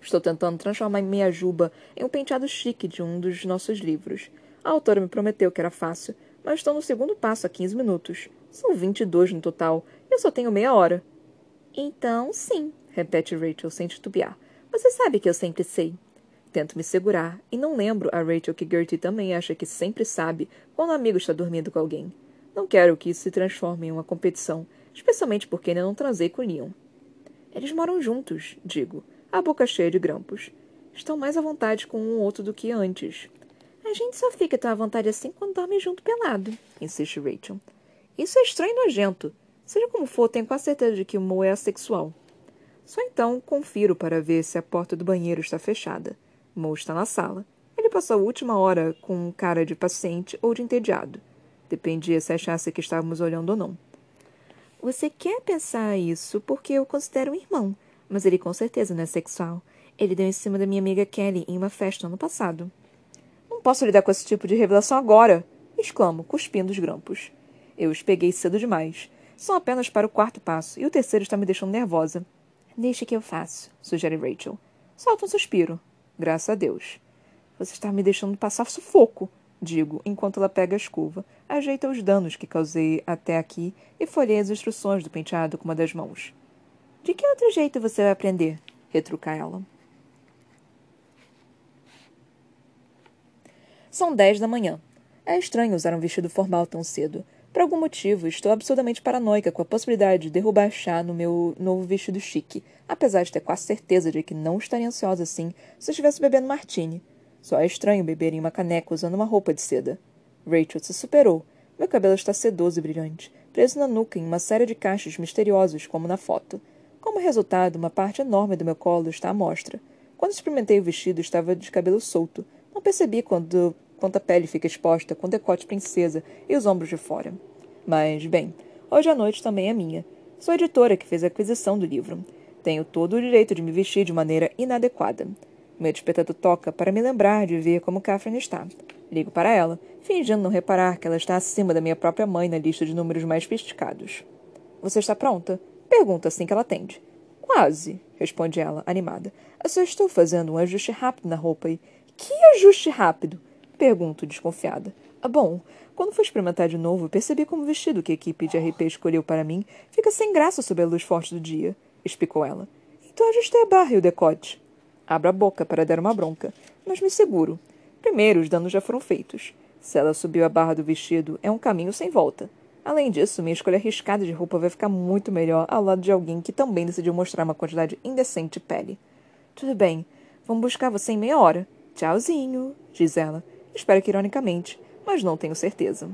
Estou tentando transformar minha juba em um penteado chique de um dos nossos livros. A autora me prometeu que era fácil, mas estou no segundo passo há 15 minutos. São 22 no total, e eu só tenho meia hora. Então, sim, repete Rachel sem titubear. Você sabe que eu sempre sei. Tento me segurar e não lembro a Rachel que Gertie também acha que sempre sabe quando um amigo está dormindo com alguém. Não quero que isso se transforme em uma competição, especialmente porque ainda não transei com Leon. Eles moram juntos, digo, a boca cheia de grampos. Estão mais à vontade com um outro do que antes. A gente só fica tão à vontade assim quando dorme junto pelado, insiste Rachel. Isso é estranho e nojento. Seja como for, tenho quase certeza de que o Mo é assexual. Só então confiro para ver se a porta do banheiro está fechada. Mo está na sala. Ele passou a última hora com cara de paciente ou de entediado. Dependia se achasse que estávamos olhando ou não. Você quer pensar isso porque eu considero um irmão, mas ele com certeza não é sexual. Ele deu em cima da minha amiga Kelly em uma festa ano passado. Não posso lidar com esse tipo de revelação agora! exclamo, cuspindo os grampos. Eu os peguei cedo demais. São apenas para o quarto passo, e o terceiro está me deixando nervosa. Deixe que eu faço, sugere Rachel. Solta um suspiro. Graças a Deus. Você está me deixando passar sufoco, digo, enquanto ela pega a escova, ajeita os danos que causei até aqui e folheia as instruções do penteado com uma das mãos. De que outro jeito você vai aprender? retruca ela. São dez da manhã. É estranho usar um vestido formal tão cedo. Por algum motivo, estou absurdamente paranoica com a possibilidade de derrubar chá no meu novo vestido chique, apesar de ter quase certeza de que não estaria ansiosa assim se estivesse bebendo martini. Só é estranho beber em uma caneca usando uma roupa de seda. Rachel se superou. Meu cabelo está sedoso e brilhante, preso na nuca em uma série de cachos misteriosos, como na foto. Como resultado, uma parte enorme do meu colo está à mostra. Quando experimentei o vestido, estava de cabelo solto. Não percebi quando quanto a pele fica exposta com decote princesa e os ombros de fora. Mas, bem, hoje à noite também é minha. Sou a editora que fez a aquisição do livro. Tenho todo o direito de me vestir de maneira inadequada. Meu despertador toca para me lembrar de ver como Catherine está. Ligo para ela, fingindo não reparar que ela está acima da minha própria mãe na lista de números mais sofisticados. Você está pronta? Pergunta assim que ela atende. Quase, responde ela, animada. Eu só estou fazendo um ajuste rápido na roupa e. Que ajuste rápido? Pergunto, desconfiada. Ah, bom, quando fui experimentar de novo, percebi como o vestido que a equipe de RP escolheu para mim fica sem graça sob a luz forte do dia, explicou ela. Então ajustei a barra e o decote. Abro a boca para dar uma bronca, mas me seguro. Primeiro, os danos já foram feitos. Se ela subiu a barra do vestido, é um caminho sem volta. Além disso, minha escolha arriscada de roupa vai ficar muito melhor ao lado de alguém que também decidiu mostrar uma quantidade indecente de pele. Tudo bem, vamos buscar você em meia hora. Tchauzinho, diz ela, Espero que ironicamente, mas não tenho certeza.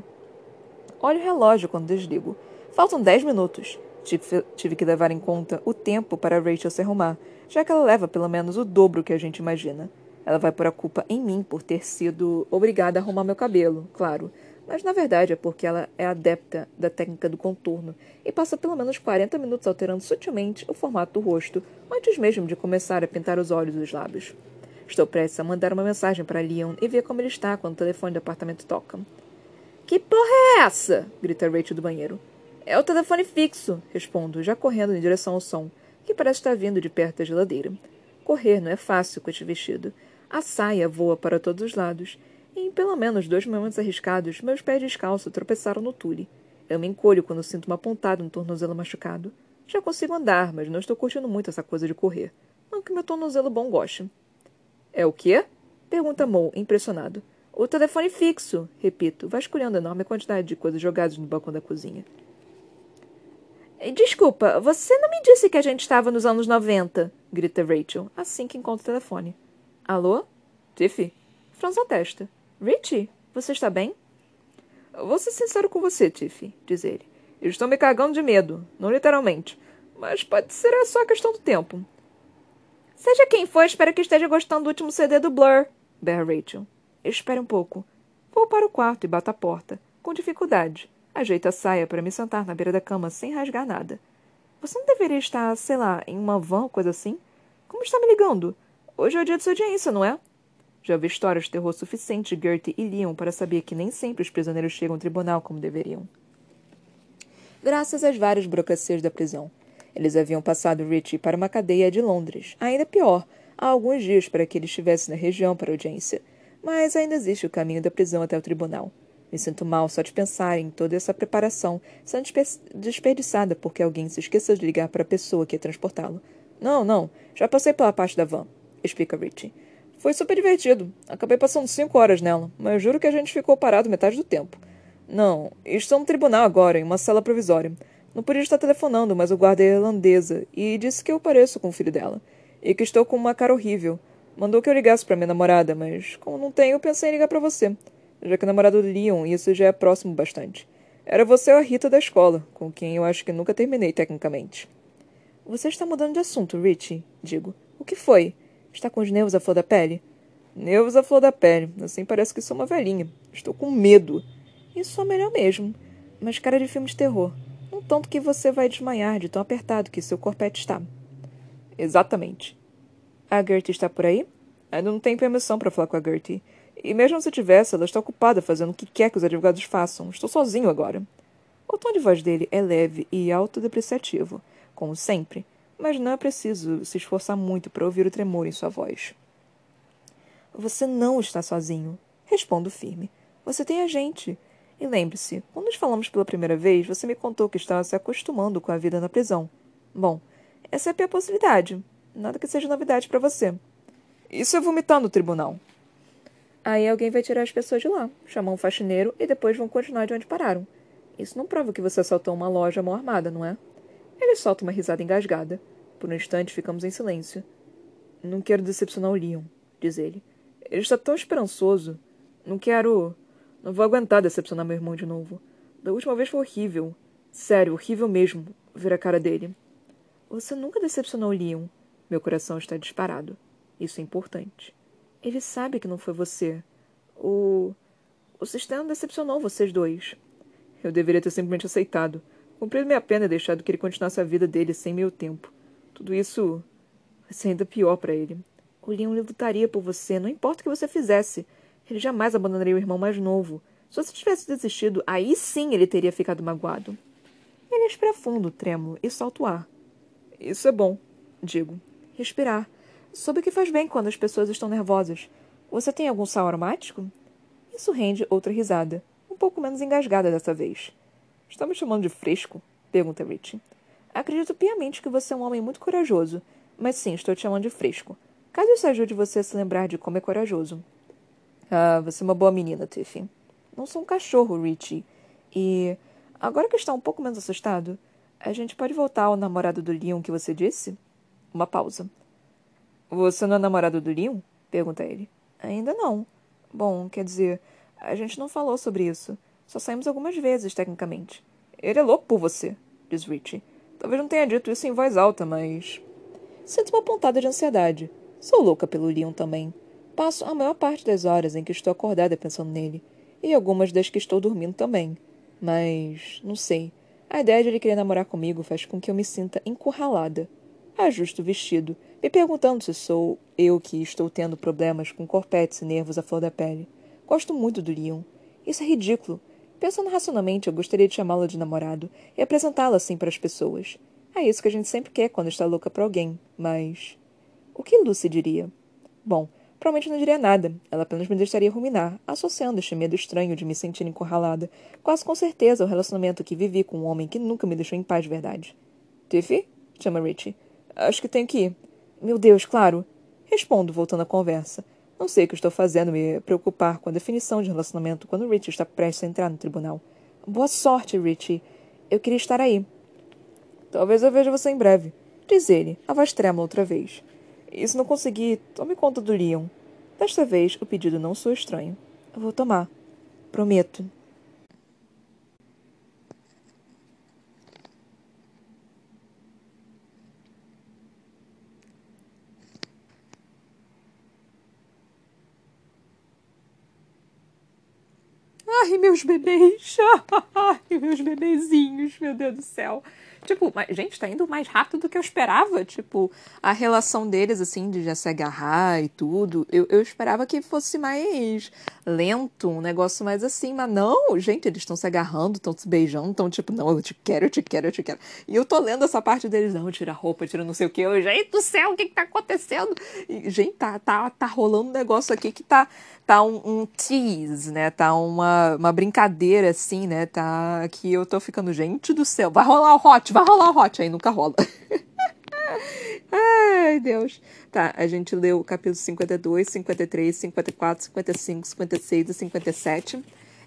Olho o relógio quando desligo. Faltam dez minutos. Tive, que levar em conta o tempo para Rachel se arrumar, já que ela leva pelo menos o dobro que a gente imagina. Ela vai pôr a culpa em mim por ter sido obrigada a arrumar meu cabelo, claro, mas na verdade é porque ela é adepta da técnica do contorno e passa pelo menos 40 minutos alterando sutilmente o formato do rosto antes mesmo de começar a pintar os olhos e os lábios. Estou prestes a mandar uma mensagem para Leon e ver como ele está quando o telefone do apartamento toca. Que porra é essa? grita Rachel do banheiro. É o telefone fixo, respondo, já correndo em direção ao som. que parece estar vindo de perto da geladeira. Correr não é fácil com este vestido. A saia voa para todos os lados. E em pelo menos dois momentos arriscados, meus pés descalços tropeçaram no tule. Eu me encolho quando sinto uma pontada no tornozelo machucado. Já consigo andar, mas não estou curtindo muito essa coisa de correr. Não que meu tornozelo bom goste. É o quê? Pergunta Mo, impressionado. O telefone fixo, repito, vasculhando a enorme quantidade de coisas jogadas no balcão da cozinha. Desculpa, você não me disse que a gente estava nos anos 90, grita Rachel, assim que encontra o telefone. Alô? Tiffy? Franza testa. Richie, você está bem? Vou ser sincero com você, Tiffy, diz ele. Estou me cagando de medo, não literalmente, mas pode ser só questão do tempo. Seja quem for, espero que esteja gostando do último CD do Blur, berra Rachel. Espere um pouco. Vou para o quarto e bato a porta, com dificuldade. Ajeito a saia para me sentar na beira da cama sem rasgar nada. Você não deveria estar, sei lá, em uma van ou coisa assim? Como está me ligando? Hoje é o dia de sua audiência, não é? Já ouvi histórias de terror suficiente de Gertie e Leon para saber que nem sempre os prisioneiros chegam ao tribunal como deveriam graças às várias burocracias da prisão. Eles haviam passado Richie para uma cadeia de Londres. Ainda pior, há alguns dias para que ele estivesse na região para audiência. Mas ainda existe o caminho da prisão até o tribunal. Me sinto mal só de pensar em toda essa preparação sendo desperdiçada porque alguém se esqueceu de ligar para a pessoa que ia transportá-lo. Não, não, já passei pela parte da van, explica Richie. Foi super divertido. Acabei passando cinco horas nela, mas juro que a gente ficou parado metade do tempo. Não, estou no tribunal agora, em uma cela provisória. Não podia estar telefonando, mas o guarda é irlandesa e disse que eu pareço com o filho dela. E que estou com uma cara horrível. Mandou que eu ligasse para minha namorada, mas como não tenho, pensei em ligar para você. Já que namorado do Leon, isso já é próximo bastante. Era você ou a Rita da escola, com quem eu acho que nunca terminei tecnicamente. Você está mudando de assunto, Richie, digo. O que foi? Está com os nervos à flor da pele? Nervos à flor da pele. Assim parece que sou uma velhinha. Estou com medo. Isso é melhor mesmo. Mas cara de filme de terror. Tanto que você vai desmaiar de tão apertado que seu corpete está. Exatamente. A Gertie está por aí? Ainda não tenho permissão para falar com a Gertie. E mesmo se tivesse, ela está ocupada fazendo o que quer que os advogados façam. Estou sozinho agora. O tom de voz dele é leve e autodepreciativo, como sempre, mas não é preciso se esforçar muito para ouvir o tremor em sua voz. Você não está sozinho. Respondo firme. Você tem a gente. E lembre-se, quando nos falamos pela primeira vez, você me contou que estava se acostumando com a vida na prisão. Bom, essa é a pior possibilidade. Nada que seja novidade para você. Isso é vomitar no tribunal. Aí alguém vai tirar as pessoas de lá, chamar um faxineiro e depois vão continuar de onde pararam. Isso não prova que você assaltou uma loja mal armada, não é? Ele solta uma risada engasgada. Por um instante ficamos em silêncio. Não quero decepcionar o Leon, diz ele. Ele está tão esperançoso. Não quero. Não vou aguentar decepcionar meu irmão de novo. Da última vez foi horrível. Sério, horrível mesmo ver a cara dele. Você nunca decepcionou Leon. Meu coração está disparado. Isso é importante. Ele sabe que não foi você. O. O sistema decepcionou vocês dois. Eu deveria ter simplesmente aceitado, cumprido minha pena e deixado que ele continuasse a vida dele sem meu tempo. Tudo isso vai ser ainda pior para ele. O Leon lutaria por você, não importa o que você fizesse. Ele jamais abandonaria o irmão mais novo. Se você tivesse desistido, aí sim ele teria ficado magoado. Ele respira fundo, trêmulo, e solta o ar. Isso é bom, digo. Respirar. Soube que faz bem quando as pessoas estão nervosas. Você tem algum sal aromático? Isso rende outra risada, um pouco menos engasgada dessa vez. Está me chamando de fresco? pergunta Rich. Acredito piamente que você é um homem muito corajoso, mas sim, estou te chamando de fresco. Caso isso ajude você a se lembrar de como é corajoso. Ah, você é uma boa menina, Tiffy. Não sou um cachorro, Richie. E agora que está um pouco menos assustado, a gente pode voltar ao namorado do Leon que você disse? Uma pausa. Você não é namorado do Leon? Pergunta ele. Ainda não. Bom, quer dizer, a gente não falou sobre isso. Só saímos algumas vezes, tecnicamente. Ele é louco por você, diz Richie. Talvez não tenha dito isso em voz alta, mas. Sinto uma pontada de ansiedade. Sou louca pelo Leon também. Passo a maior parte das horas em que estou acordada pensando nele, e algumas das que estou dormindo também. Mas, não sei. A ideia de ele querer namorar comigo faz com que eu me sinta encurralada. Ajusto o vestido, me perguntando se sou eu que estou tendo problemas com corpetes e nervos à flor da pele. Gosto muito do Leon. Isso é ridículo. Pensando racionalmente, eu gostaria de chamá-lo de namorado e apresentá-lo assim para as pessoas. É isso que a gente sempre quer quando está louca por alguém, mas. O que Lucy diria? Bom, provavelmente não diria nada. Ela apenas me deixaria ruminar, associando este medo estranho de me sentir encurralada, quase com certeza o relacionamento que vivi com um homem que nunca me deixou em paz de verdade. Tiffy? chama Richie. Acho que tenho que ir. Meu Deus, claro. Respondo, voltando à conversa. Não sei o que estou fazendo me preocupar com a definição de relacionamento quando Richie está prestes a entrar no tribunal. Boa sorte, Richie. Eu queria estar aí. Talvez eu veja você em breve. Diz ele, a voz trêmula outra vez. E se não conseguir, tome conta do Leon. Desta vez, o pedido não soa estranho. Eu vou tomar. Prometo. Ai, meus bebês! Ai, meus bebezinhos, meu Deus do céu. Tipo, mas, gente, tá indo mais rápido do que eu esperava. Tipo, a relação deles, assim, de já se agarrar e tudo. Eu, eu esperava que fosse mais lento, um negócio mais assim. Mas não, gente, eles estão se agarrando, estão se beijando, estão tipo, não, eu te quero, eu te quero, eu te quero. E eu tô lendo essa parte deles, não, tira a roupa, tira não sei o que. Eu, gente do céu, o que que tá acontecendo? E, gente, tá, tá, tá rolando um negócio aqui que tá tá um, um, tease, né? Tá uma, uma brincadeira, assim, né? Tá que eu tô ficando, gente do céu, vai rolar o hot, vai rolar o hot, aí nunca rola. Ai, Deus. Tá, a gente leu o capítulo 52, 53, 54, 55, 56 e 57.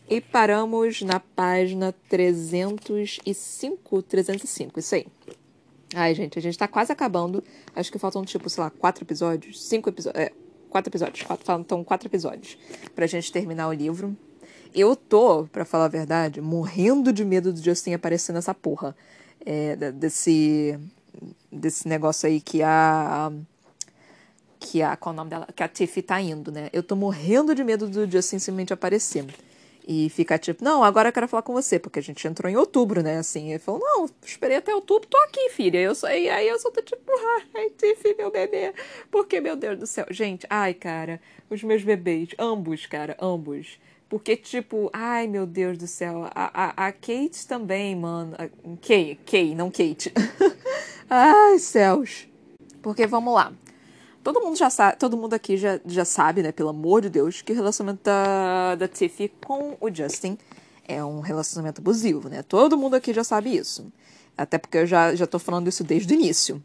E paramos na página 305, 305, isso aí. Ai, gente, a gente tá quase acabando. Acho que faltam, tipo, sei lá, quatro episódios, cinco episódios. É, quatro episódios. Quatro, faltam quatro episódios pra gente terminar o livro. Eu tô, pra falar a verdade, morrendo de medo do Justin aparecer nessa porra. É, desse, desse negócio aí que a. Que a. Qual é o nome dela? Que a Tiffy tá indo, né? Eu tô morrendo de medo do Justin simplesmente aparecer. E ficar tipo, não, agora eu quero falar com você, porque a gente entrou em outubro, né? Assim, ele falou, não, esperei até outubro, tô aqui, filha. Eu sou, e aí eu só tô tipo, ai, Tiffy, meu bebê. Porque, meu Deus do céu. Gente, ai, cara, os meus bebês, ambos, cara, ambos. Porque, tipo, ai, meu Deus do céu. A, a, a Kate também, mano. A, Kay, Kay, não Kate. ai, céus. Porque, vamos lá. Todo mundo já sabe, todo mundo aqui já, já sabe, né, pelo amor de Deus, que o relacionamento da, da Tiffy com o Justin é um relacionamento abusivo, né? Todo mundo aqui já sabe isso. Até porque eu já, já tô falando isso desde o início.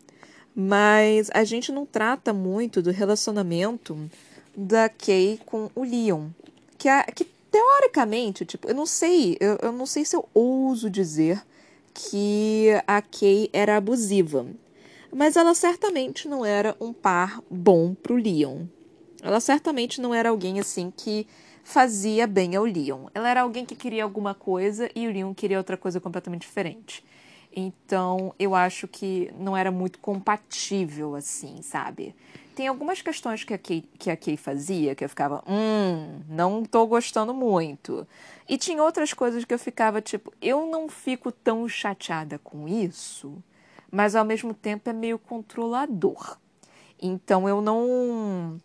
Mas a gente não trata muito do relacionamento da Kay com o Leon. Que, é, que teoricamente, tipo, eu não sei, eu, eu não sei se eu ouso dizer que a Kay era abusiva mas ela certamente não era um par bom pro Leon. Ela certamente não era alguém assim que fazia bem ao Leon. Ela era alguém que queria alguma coisa e o Leon queria outra coisa completamente diferente. Então, eu acho que não era muito compatível assim, sabe? Tem algumas questões que a Kay, que a Kay fazia que eu ficava, hum, não tô gostando muito. E tinha outras coisas que eu ficava tipo, eu não fico tão chateada com isso mas ao mesmo tempo é meio controlador. Então eu não.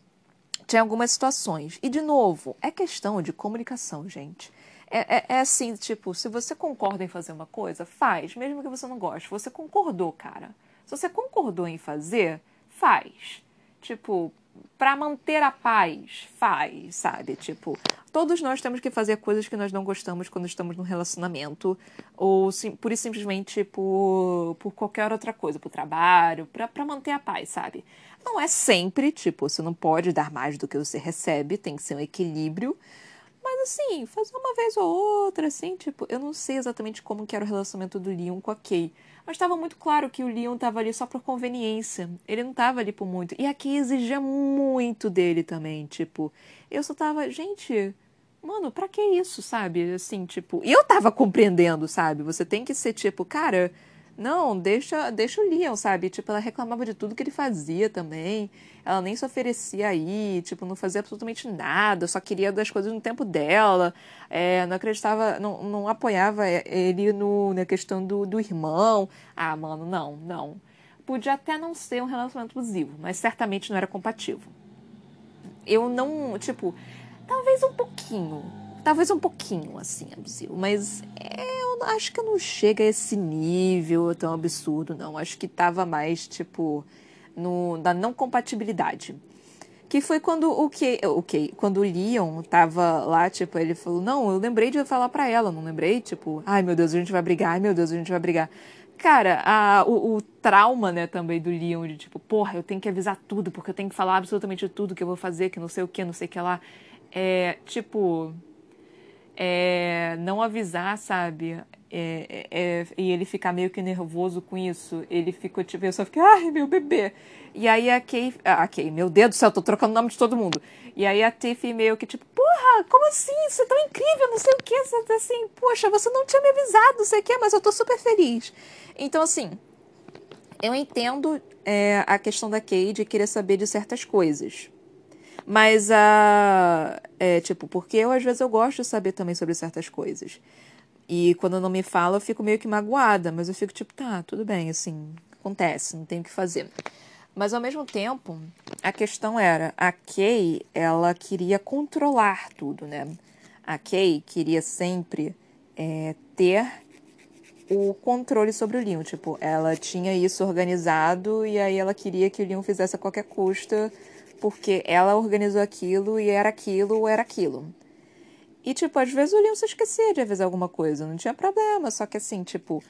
Tinha algumas situações. E, de novo, é questão de comunicação, gente. É, é, é, assim, tipo, se você concorda em fazer uma coisa, faz, mesmo que você não goste. Você concordou, cara. Se você concordou em fazer, faz. Tipo, para manter a paz, faz, sabe? Tipo, todos nós temos que fazer coisas que nós não gostamos quando estamos num relacionamento, ou sim, por simplesmente por, por qualquer outra coisa, por trabalho, para manter a paz, sabe? Não é sempre, tipo, você não pode dar mais do que você recebe, tem que ser um equilíbrio. Mas assim, fazer uma vez ou outra, assim, tipo, eu não sei exatamente como que era o relacionamento do Leon com a Kay. Mas estava muito claro que o Leon estava ali só por conveniência. Ele não estava ali por muito. E aqui exigia muito dele também. Tipo, eu só tava, gente, mano, pra que isso, sabe? Assim, tipo. E eu tava compreendendo, sabe? Você tem que ser tipo, cara, não, deixa, deixa o Leon, sabe? Tipo, ela reclamava de tudo que ele fazia também. Ela nem se oferecia aí, tipo, não fazia absolutamente nada, só queria das coisas no tempo dela. É, não acreditava, não, não apoiava ele no, na questão do, do irmão. Ah, mano, não, não. Podia até não ser um relacionamento abusivo, mas certamente não era compatível. Eu não, tipo, talvez um pouquinho. Talvez um pouquinho, assim, abusivo. Mas é acho que não chega a esse nível tão absurdo, não. Acho que tava mais, tipo, no, na não compatibilidade. Que foi quando o que, o que, quando o Leon tava lá, tipo, ele falou: "Não, eu lembrei de falar para ela, não lembrei, tipo, ai meu Deus, a gente vai brigar, ai meu Deus, a gente vai brigar". Cara, a, o, o, trauma, né, também do Leon, de tipo, porra, eu tenho que avisar tudo, porque eu tenho que falar absolutamente tudo que eu vou fazer, que não sei o que, não sei o que lá. É, tipo, é, não avisar, sabe? É, é, é, e ele ficar meio que nervoso com isso. Ele ficou, tipo, eu só fiquei, ai, meu bebê. E aí a Kay, ah, a Kay, meu Deus do céu, tô trocando o nome de todo mundo. E aí a Tiffy meio que, tipo, porra, como assim? Isso é tão incrível, não sei o que. Você tá assim, poxa, você não tinha me avisado, não sei o que, mas eu tô super feliz. Então, assim, eu entendo é, a questão da Kay de querer saber de certas coisas. Mas a. É, tipo, porque eu às vezes eu gosto de saber também sobre certas coisas. E quando não me fala, eu fico meio que magoada, mas eu fico tipo, tá, tudo bem, assim, acontece, não tem o que fazer. Mas ao mesmo tempo, a questão era, a Kay, ela queria controlar tudo, né? A Kay queria sempre é, ter o controle sobre o Leon. Tipo, ela tinha isso organizado e aí ela queria que o Leon fizesse a qualquer custo porque ela organizou aquilo e era aquilo ou era aquilo. E, tipo, às vezes o Leon se esquecia de avisar alguma coisa, não tinha problema, só que assim, tipo.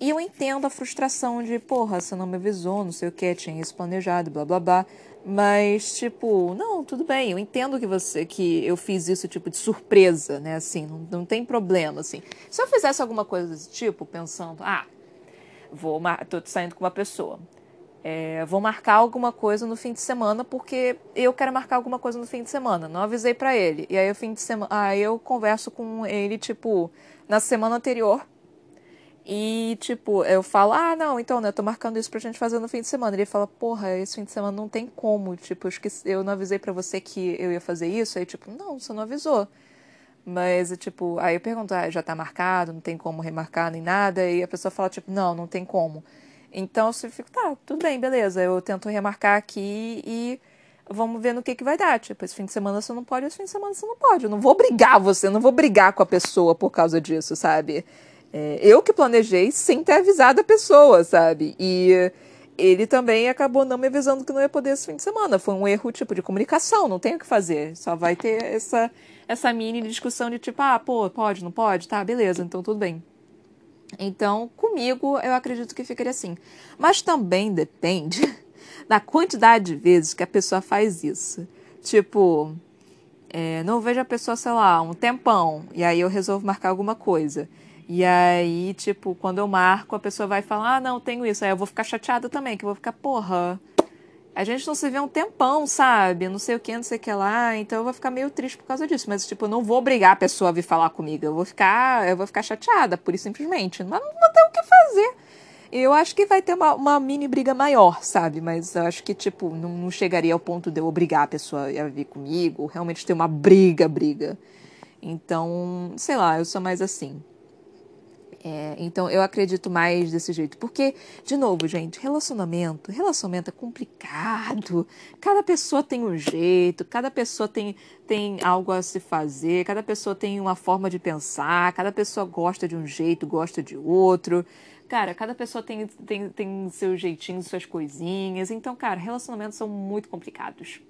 E eu entendo a frustração de, porra, você não me avisou, não sei o que, tinha isso planejado, blá blá blá. Mas, tipo, não, tudo bem, eu entendo que você que eu fiz isso, tipo, de surpresa, né? Assim, não, não tem problema, assim. Se eu fizesse alguma coisa desse tipo, pensando, ah, vou, tô saindo com uma pessoa é, vou marcar alguma coisa no fim de semana porque eu quero marcar alguma coisa no fim de semana. Não avisei para ele. E aí o fim de semana, aí eu converso com ele tipo na semana anterior. E tipo, eu falo: "Ah, não, então, né, eu tô marcando isso pra gente fazer no fim de semana". Ele fala: "Porra, esse fim de semana não tem como, tipo, eu, esqueci, eu não avisei para você que eu ia fazer isso". Aí tipo: "Não, você não avisou". Mas, tipo, aí eu pergunto, ah, já tá marcado, não tem como remarcar nem nada. E a pessoa fala, tipo, não, não tem como. Então você fica, tá, tudo bem, beleza. Eu tento remarcar aqui e vamos ver no que, que vai dar. Tipo, esse fim de semana você não pode, esse fim de semana você não pode. Eu não vou brigar você, não vou brigar com a pessoa por causa disso, sabe? É, eu que planejei sem ter avisado a pessoa, sabe? E ele também acabou não me avisando que não ia poder esse fim de semana. Foi um erro, tipo, de comunicação, não tem o que fazer. Só vai ter essa, essa mini discussão de tipo, ah, pô, pode, não pode? Tá, beleza, então tudo bem. Então, comigo, eu acredito que ficaria assim. Mas também depende da quantidade de vezes que a pessoa faz isso. Tipo, é, não vejo a pessoa, sei lá, um tempão, e aí eu resolvo marcar alguma coisa. E aí, tipo, quando eu marco, a pessoa vai falar, ah, não, tenho isso. Aí eu vou ficar chateada também, que eu vou ficar, porra, a gente não se vê um tempão, sabe? Não sei o que, não sei o que lá. Então eu vou ficar meio triste por causa disso. Mas, tipo, eu não vou obrigar a pessoa a vir falar comigo. Eu vou ficar, eu vou ficar chateada, pura e simplesmente. Mas não vou ter o que fazer. Eu acho que vai ter uma, uma mini briga maior, sabe? Mas eu acho que, tipo, não, não chegaria ao ponto de eu obrigar a pessoa a vir comigo. Realmente ter uma briga, briga. Então, sei lá, eu sou mais assim. É, então eu acredito mais desse jeito. Porque, de novo, gente, relacionamento, relacionamento é complicado. Cada pessoa tem um jeito, cada pessoa tem, tem algo a se fazer, cada pessoa tem uma forma de pensar, cada pessoa gosta de um jeito, gosta de outro. Cara, cada pessoa tem, tem, tem seus jeitinhos, suas coisinhas. Então, cara, relacionamentos são muito complicados.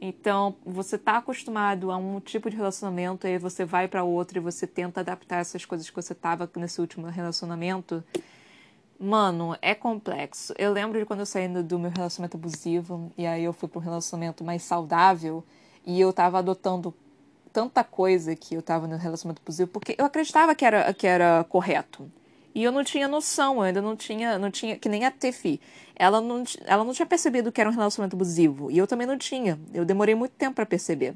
Então, você está acostumado a um tipo de relacionamento, aí você vai para outro e você tenta adaptar essas coisas que você estava nesse último relacionamento. Mano, é complexo. Eu lembro de quando eu saí do meu relacionamento abusivo e aí eu fui para um relacionamento mais saudável e eu estava adotando tanta coisa que eu estava no relacionamento abusivo porque eu acreditava que era, que era correto. E eu não tinha noção, eu ainda não tinha, não tinha, que nem a Tefi. Ela não, ela não tinha percebido que era um relacionamento abusivo. E eu também não tinha. Eu demorei muito tempo para perceber.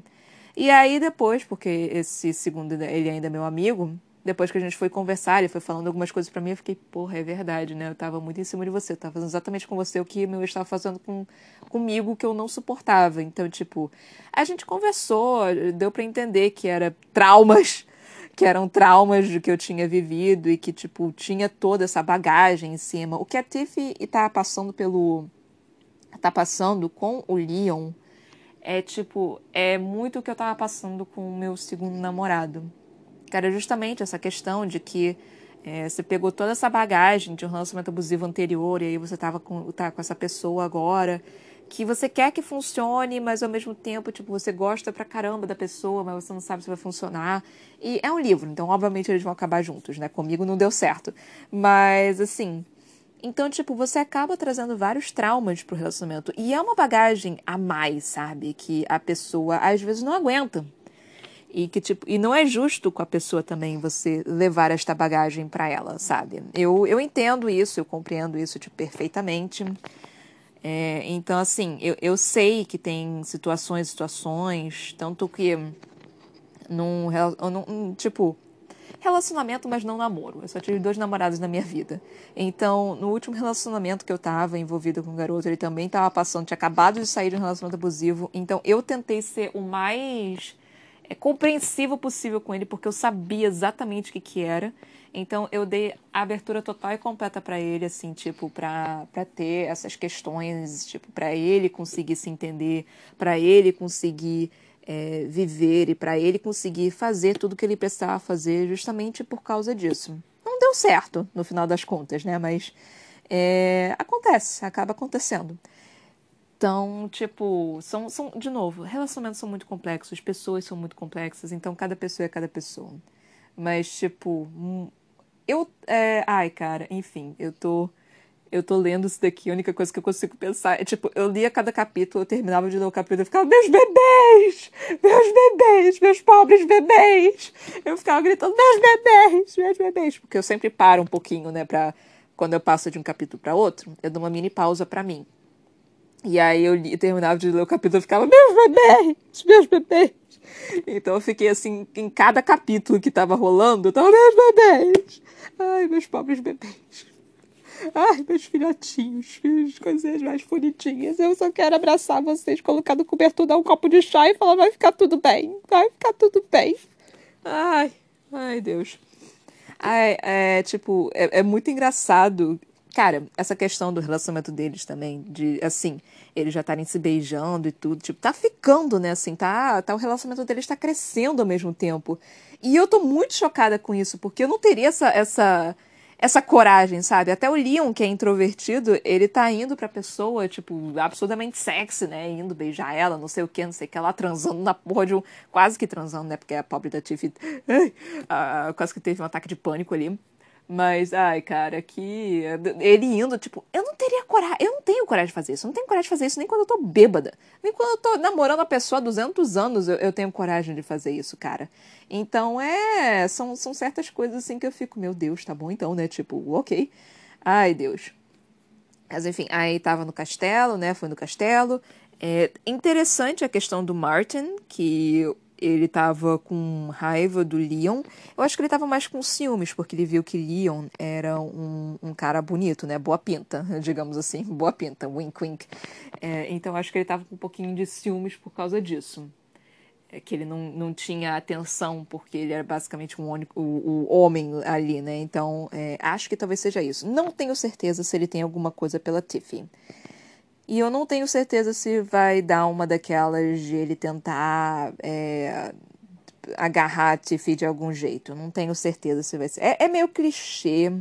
E aí depois, porque esse segundo, ele ainda é meu amigo, depois que a gente foi conversar, ele foi falando algumas coisas para mim, eu fiquei, porra, é verdade, né? Eu tava muito em cima de você, eu tava fazendo exatamente com você o que eu estava fazendo com, comigo que eu não suportava. Então, tipo, a gente conversou, deu para entender que era traumas que eram traumas de que eu tinha vivido e que, tipo, tinha toda essa bagagem em cima. O que a Tiff tá passando pelo. tá passando com o Leon é, tipo, é muito o que eu tava passando com o meu segundo namorado. Era justamente essa questão de que É, você pegou toda essa bagagem de um relacionamento abusivo anterior e aí você tava com, tá com essa pessoa agora que você quer que funcione, mas ao mesmo tempo, tipo, você gosta pra caramba da pessoa, mas você não sabe se vai funcionar. E é um livro, então obviamente eles vão acabar juntos, né? Comigo não deu certo. Mas assim, então, tipo, você acaba trazendo vários traumas pro relacionamento. E é uma bagagem a mais, sabe? Que a pessoa às vezes não aguenta. E que, tipo, e não é justo com a pessoa também você levar esta bagagem para ela, sabe? Eu, eu entendo isso, eu compreendo isso, tipo, perfeitamente. É, então, assim, eu, eu sei que tem situações, situações, tanto que num, num tipo, relacionamento, mas não namoro. Eu só tive dois namorados na minha vida. Então, no último relacionamento que eu tava envolvida com o garoto, ele também tava passando, tinha acabado de sair de um relacionamento abusivo. Então, eu tentei ser o mais é, compreensivo possível com ele, porque eu sabia exatamente o que, que era. Então, eu dei a abertura total e completa para ele, assim, tipo, para ter essas questões, tipo, para ele conseguir se entender, para ele conseguir é, viver e para ele conseguir fazer tudo que ele precisava fazer justamente por causa disso. Não deu certo no final das contas, né? Mas é, acontece, acaba acontecendo. Então, tipo, são, são, de novo, relacionamentos são muito complexos, pessoas são muito complexas, então cada pessoa é cada pessoa. Mas, tipo, hum, eu. É, ai, cara, enfim, eu tô eu tô lendo isso daqui, a única coisa que eu consigo pensar é, tipo, eu lia cada capítulo, eu terminava de ler o capítulo e ficava, meus bebês! Meus bebês! Meus pobres bebês! Eu ficava gritando, meus bebês! Meus bebês! Porque eu sempre paro um pouquinho, né, pra... Quando eu passo de um capítulo para outro, eu dou uma mini pausa para mim. E aí eu li, terminava de ler o capítulo e ficava, meus bebês! Meus bebês! Então eu fiquei assim, em cada capítulo que tava rolando, eu tava, meus bebês! Ai, meus pobres bebês! Ai, meus filhotinhos, as coisinhas mais bonitinhas. Eu só quero abraçar vocês, colocar no cobertor, dar um copo de chá e falar: vai ficar tudo bem, vai ficar tudo bem. Ai, ai, Deus. Ai, é, tipo, é, é muito engraçado cara, essa questão do relacionamento deles também, de assim, eles já estarem se beijando e tudo, tipo, tá ficando, né, assim, tá, tá o relacionamento deles tá crescendo ao mesmo tempo. E eu tô muito chocada com isso, porque eu não teria essa essa essa coragem, sabe? Até o Leon, que é introvertido, ele tá indo pra pessoa, tipo, absurdamente sexy, né? Indo beijar ela, não sei o que, não sei o que, ela transando na porra de um. Quase que transando, né? Porque a pobre da Tiffy uh, quase que teve um ataque de pânico ali. Mas, ai, cara, que. Ele indo, tipo, eu não teria coragem. Eu não tenho coragem de fazer isso. Eu não tenho coragem de fazer isso nem quando eu tô bêbada. Nem quando eu tô namorando a pessoa há 200 anos eu, eu tenho coragem de fazer isso, cara. Então, é. São, são certas coisas assim que eu fico, meu Deus, tá bom então, né? Tipo, ok. Ai, Deus. Mas, enfim, aí tava no castelo, né? Foi no castelo. É interessante a questão do Martin, que ele tava com raiva do Leon. Eu acho que ele tava mais com ciúmes, porque ele viu que Leon era um, um cara bonito, né? Boa pinta, digamos assim. Boa pinta, wink wink. É, então acho que ele tava com um pouquinho de ciúmes por causa disso. É que ele não, não tinha atenção, porque ele era basicamente um o, o homem ali, né? Então é, acho que talvez seja isso. Não tenho certeza se ele tem alguma coisa pela Tiffy. E eu não tenho certeza se vai dar uma daquelas de ele tentar é, agarrar a Tiffy de algum jeito. Não tenho certeza se vai ser. É, é meio clichê,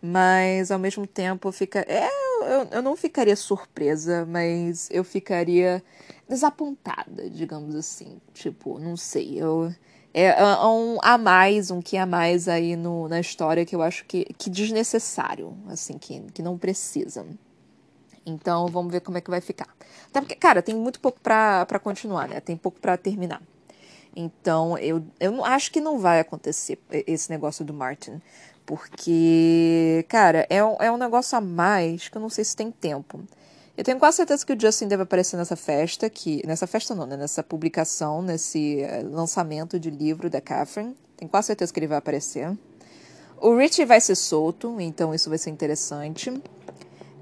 mas ao mesmo tempo fica. É, eu, eu não ficaria surpresa, mas eu ficaria desapontada, digamos assim. Tipo, não sei. Eu, é, é um a mais, um que a mais aí no, na história que eu acho que, que desnecessário, assim, que, que não precisa. Então vamos ver como é que vai ficar. Até porque, cara, tem muito pouco pra continuar, né? Tem pouco pra terminar. Então eu, eu acho que não vai acontecer esse negócio do Martin. Porque, cara, é um, é um negócio a mais que eu não sei se tem tempo. Eu tenho quase certeza que o Justin deve aparecer nessa festa, que nessa festa não, né? Nessa publicação, nesse eh, lançamento de livro da Catherine. Tenho quase certeza que ele vai aparecer. O Richie vai ser solto, então isso vai ser interessante.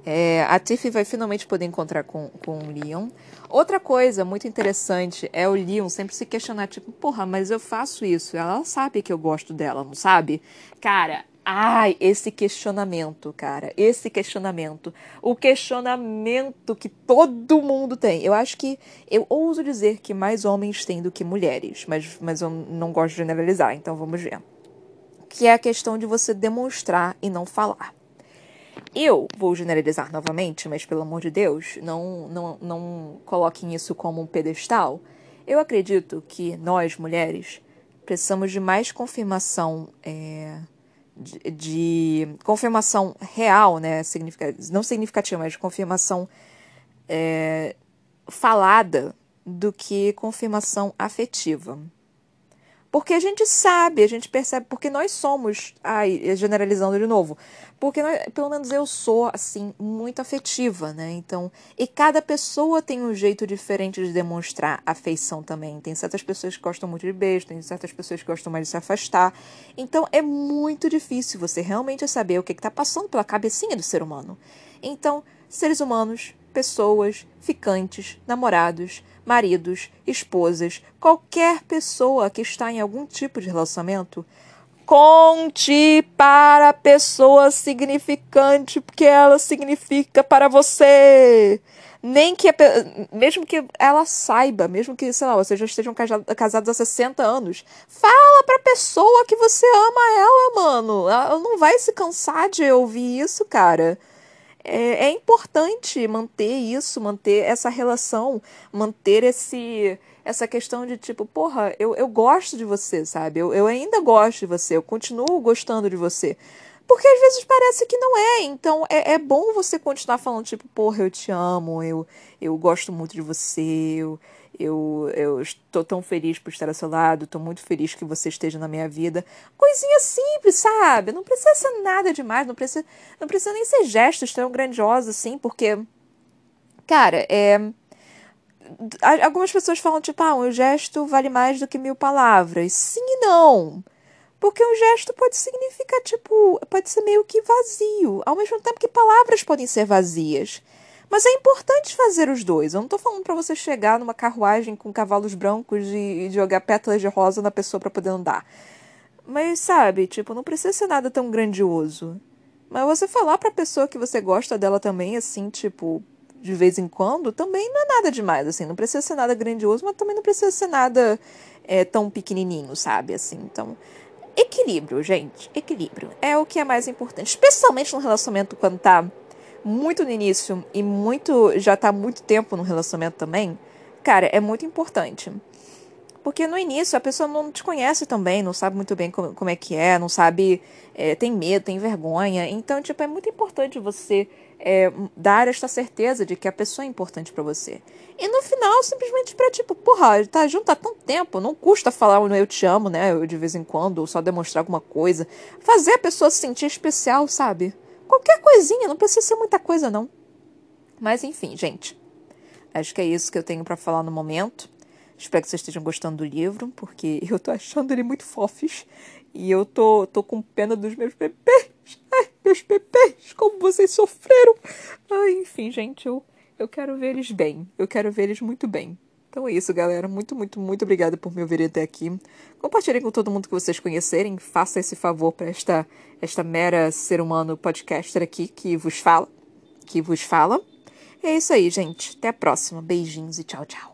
É, a Tiffy vai finalmente poder encontrar com, com o Leon. Outra coisa muito interessante é o Leon sempre se questionar, tipo, porra, mas eu faço isso. Ela sabe que eu gosto dela, não sabe? Cara, ai, esse questionamento, cara, esse questionamento. O questionamento que todo mundo tem. Eu acho que, eu ouso dizer que mais homens têm do que mulheres, mas, mas eu não gosto de generalizar, então vamos ver. que é a questão de você demonstrar e não falar. Eu vou generalizar novamente, mas pelo amor de Deus, não, não, não coloquem isso como um pedestal. Eu acredito que nós, mulheres, precisamos de mais confirmação, é, de, de, confirmação real, né? Significa, não significativa, mas de confirmação é, falada do que confirmação afetiva. Porque a gente sabe, a gente percebe, porque nós somos, ai, generalizando de novo, porque nós, pelo menos eu sou, assim, muito afetiva, né? Então, e cada pessoa tem um jeito diferente de demonstrar afeição também. Tem certas pessoas que gostam muito de beijo, tem certas pessoas que gostam mais de se afastar. Então, é muito difícil você realmente saber o que está passando pela cabecinha do ser humano. Então, seres humanos, pessoas, ficantes, namorados, maridos, esposas, qualquer pessoa que está em algum tipo de relacionamento, conte para a pessoa significante, porque ela significa para você. Nem que, a, mesmo que ela saiba, mesmo que, sei lá, vocês já estejam casados há 60 anos, fala para a pessoa que você ama ela, mano. Ela não vai se cansar de ouvir isso, cara é, é importante manter isso, manter essa relação, manter esse essa questão de tipo, porra, eu, eu gosto de você, sabe? Eu, eu ainda gosto de você, eu continuo gostando de você. Porque às vezes parece que não é. Então é, é bom você continuar falando, tipo, porra, eu te amo, eu, eu gosto muito de você, eu, eu, eu estou tão feliz por estar ao seu lado, estou muito feliz que você esteja na minha vida. Coisinha simples, sabe? Não precisa ser nada demais, não precisa, não precisa nem ser gestos tão grandiosos assim, porque, cara, é. Algumas pessoas falam, tipo, ah, um gesto vale mais do que mil palavras. Sim e não. Porque um gesto pode significar, tipo, pode ser meio que vazio, ao mesmo tempo que palavras podem ser vazias. Mas é importante fazer os dois. Eu não tô falando para você chegar numa carruagem com cavalos brancos e, e jogar pétalas de rosa na pessoa para poder andar. Mas sabe, tipo, não precisa ser nada tão grandioso. Mas você falar pra pessoa que você gosta dela também, assim, tipo, de vez em quando, também não é nada demais, assim. Não precisa ser nada grandioso, mas também não precisa ser nada é, tão pequenininho, sabe? Assim, então. Equilíbrio, gente. Equilíbrio. É o que é mais importante. Especialmente no relacionamento quando tá muito no início e muito já tá muito tempo no relacionamento também, cara, é muito importante. Porque no início a pessoa não te conhece também, não sabe muito bem como, como é que é, não sabe, é, tem medo, tem vergonha. Então, tipo, é muito importante você é, dar esta certeza de que a pessoa é importante para você. E no final, simplesmente pra, tipo, porra, tá junto há tanto tempo, não custa falar um eu te amo, né, eu, de vez em quando, ou só demonstrar alguma coisa. Fazer a pessoa se sentir especial, sabe? Qualquer coisinha, não precisa ser muita coisa, não. Mas enfim, gente. Acho que é isso que eu tenho para falar no momento. Espero que vocês estejam gostando do livro, porque eu tô achando ele muito fofes. E eu tô, tô com pena dos meus bebês. Ai, meus bebês, como vocês sofreram. Ai, enfim, gente, eu, eu quero ver eles bem. Eu quero ver eles muito bem. Então é isso, galera. Muito, muito, muito obrigada por me ouvir até aqui. Compartilhem com todo mundo que vocês conhecerem. Faça esse favor para esta, esta mera ser humano podcaster aqui que vos fala. Que vos fala. É isso aí, gente. Até a próxima. Beijinhos e tchau, tchau.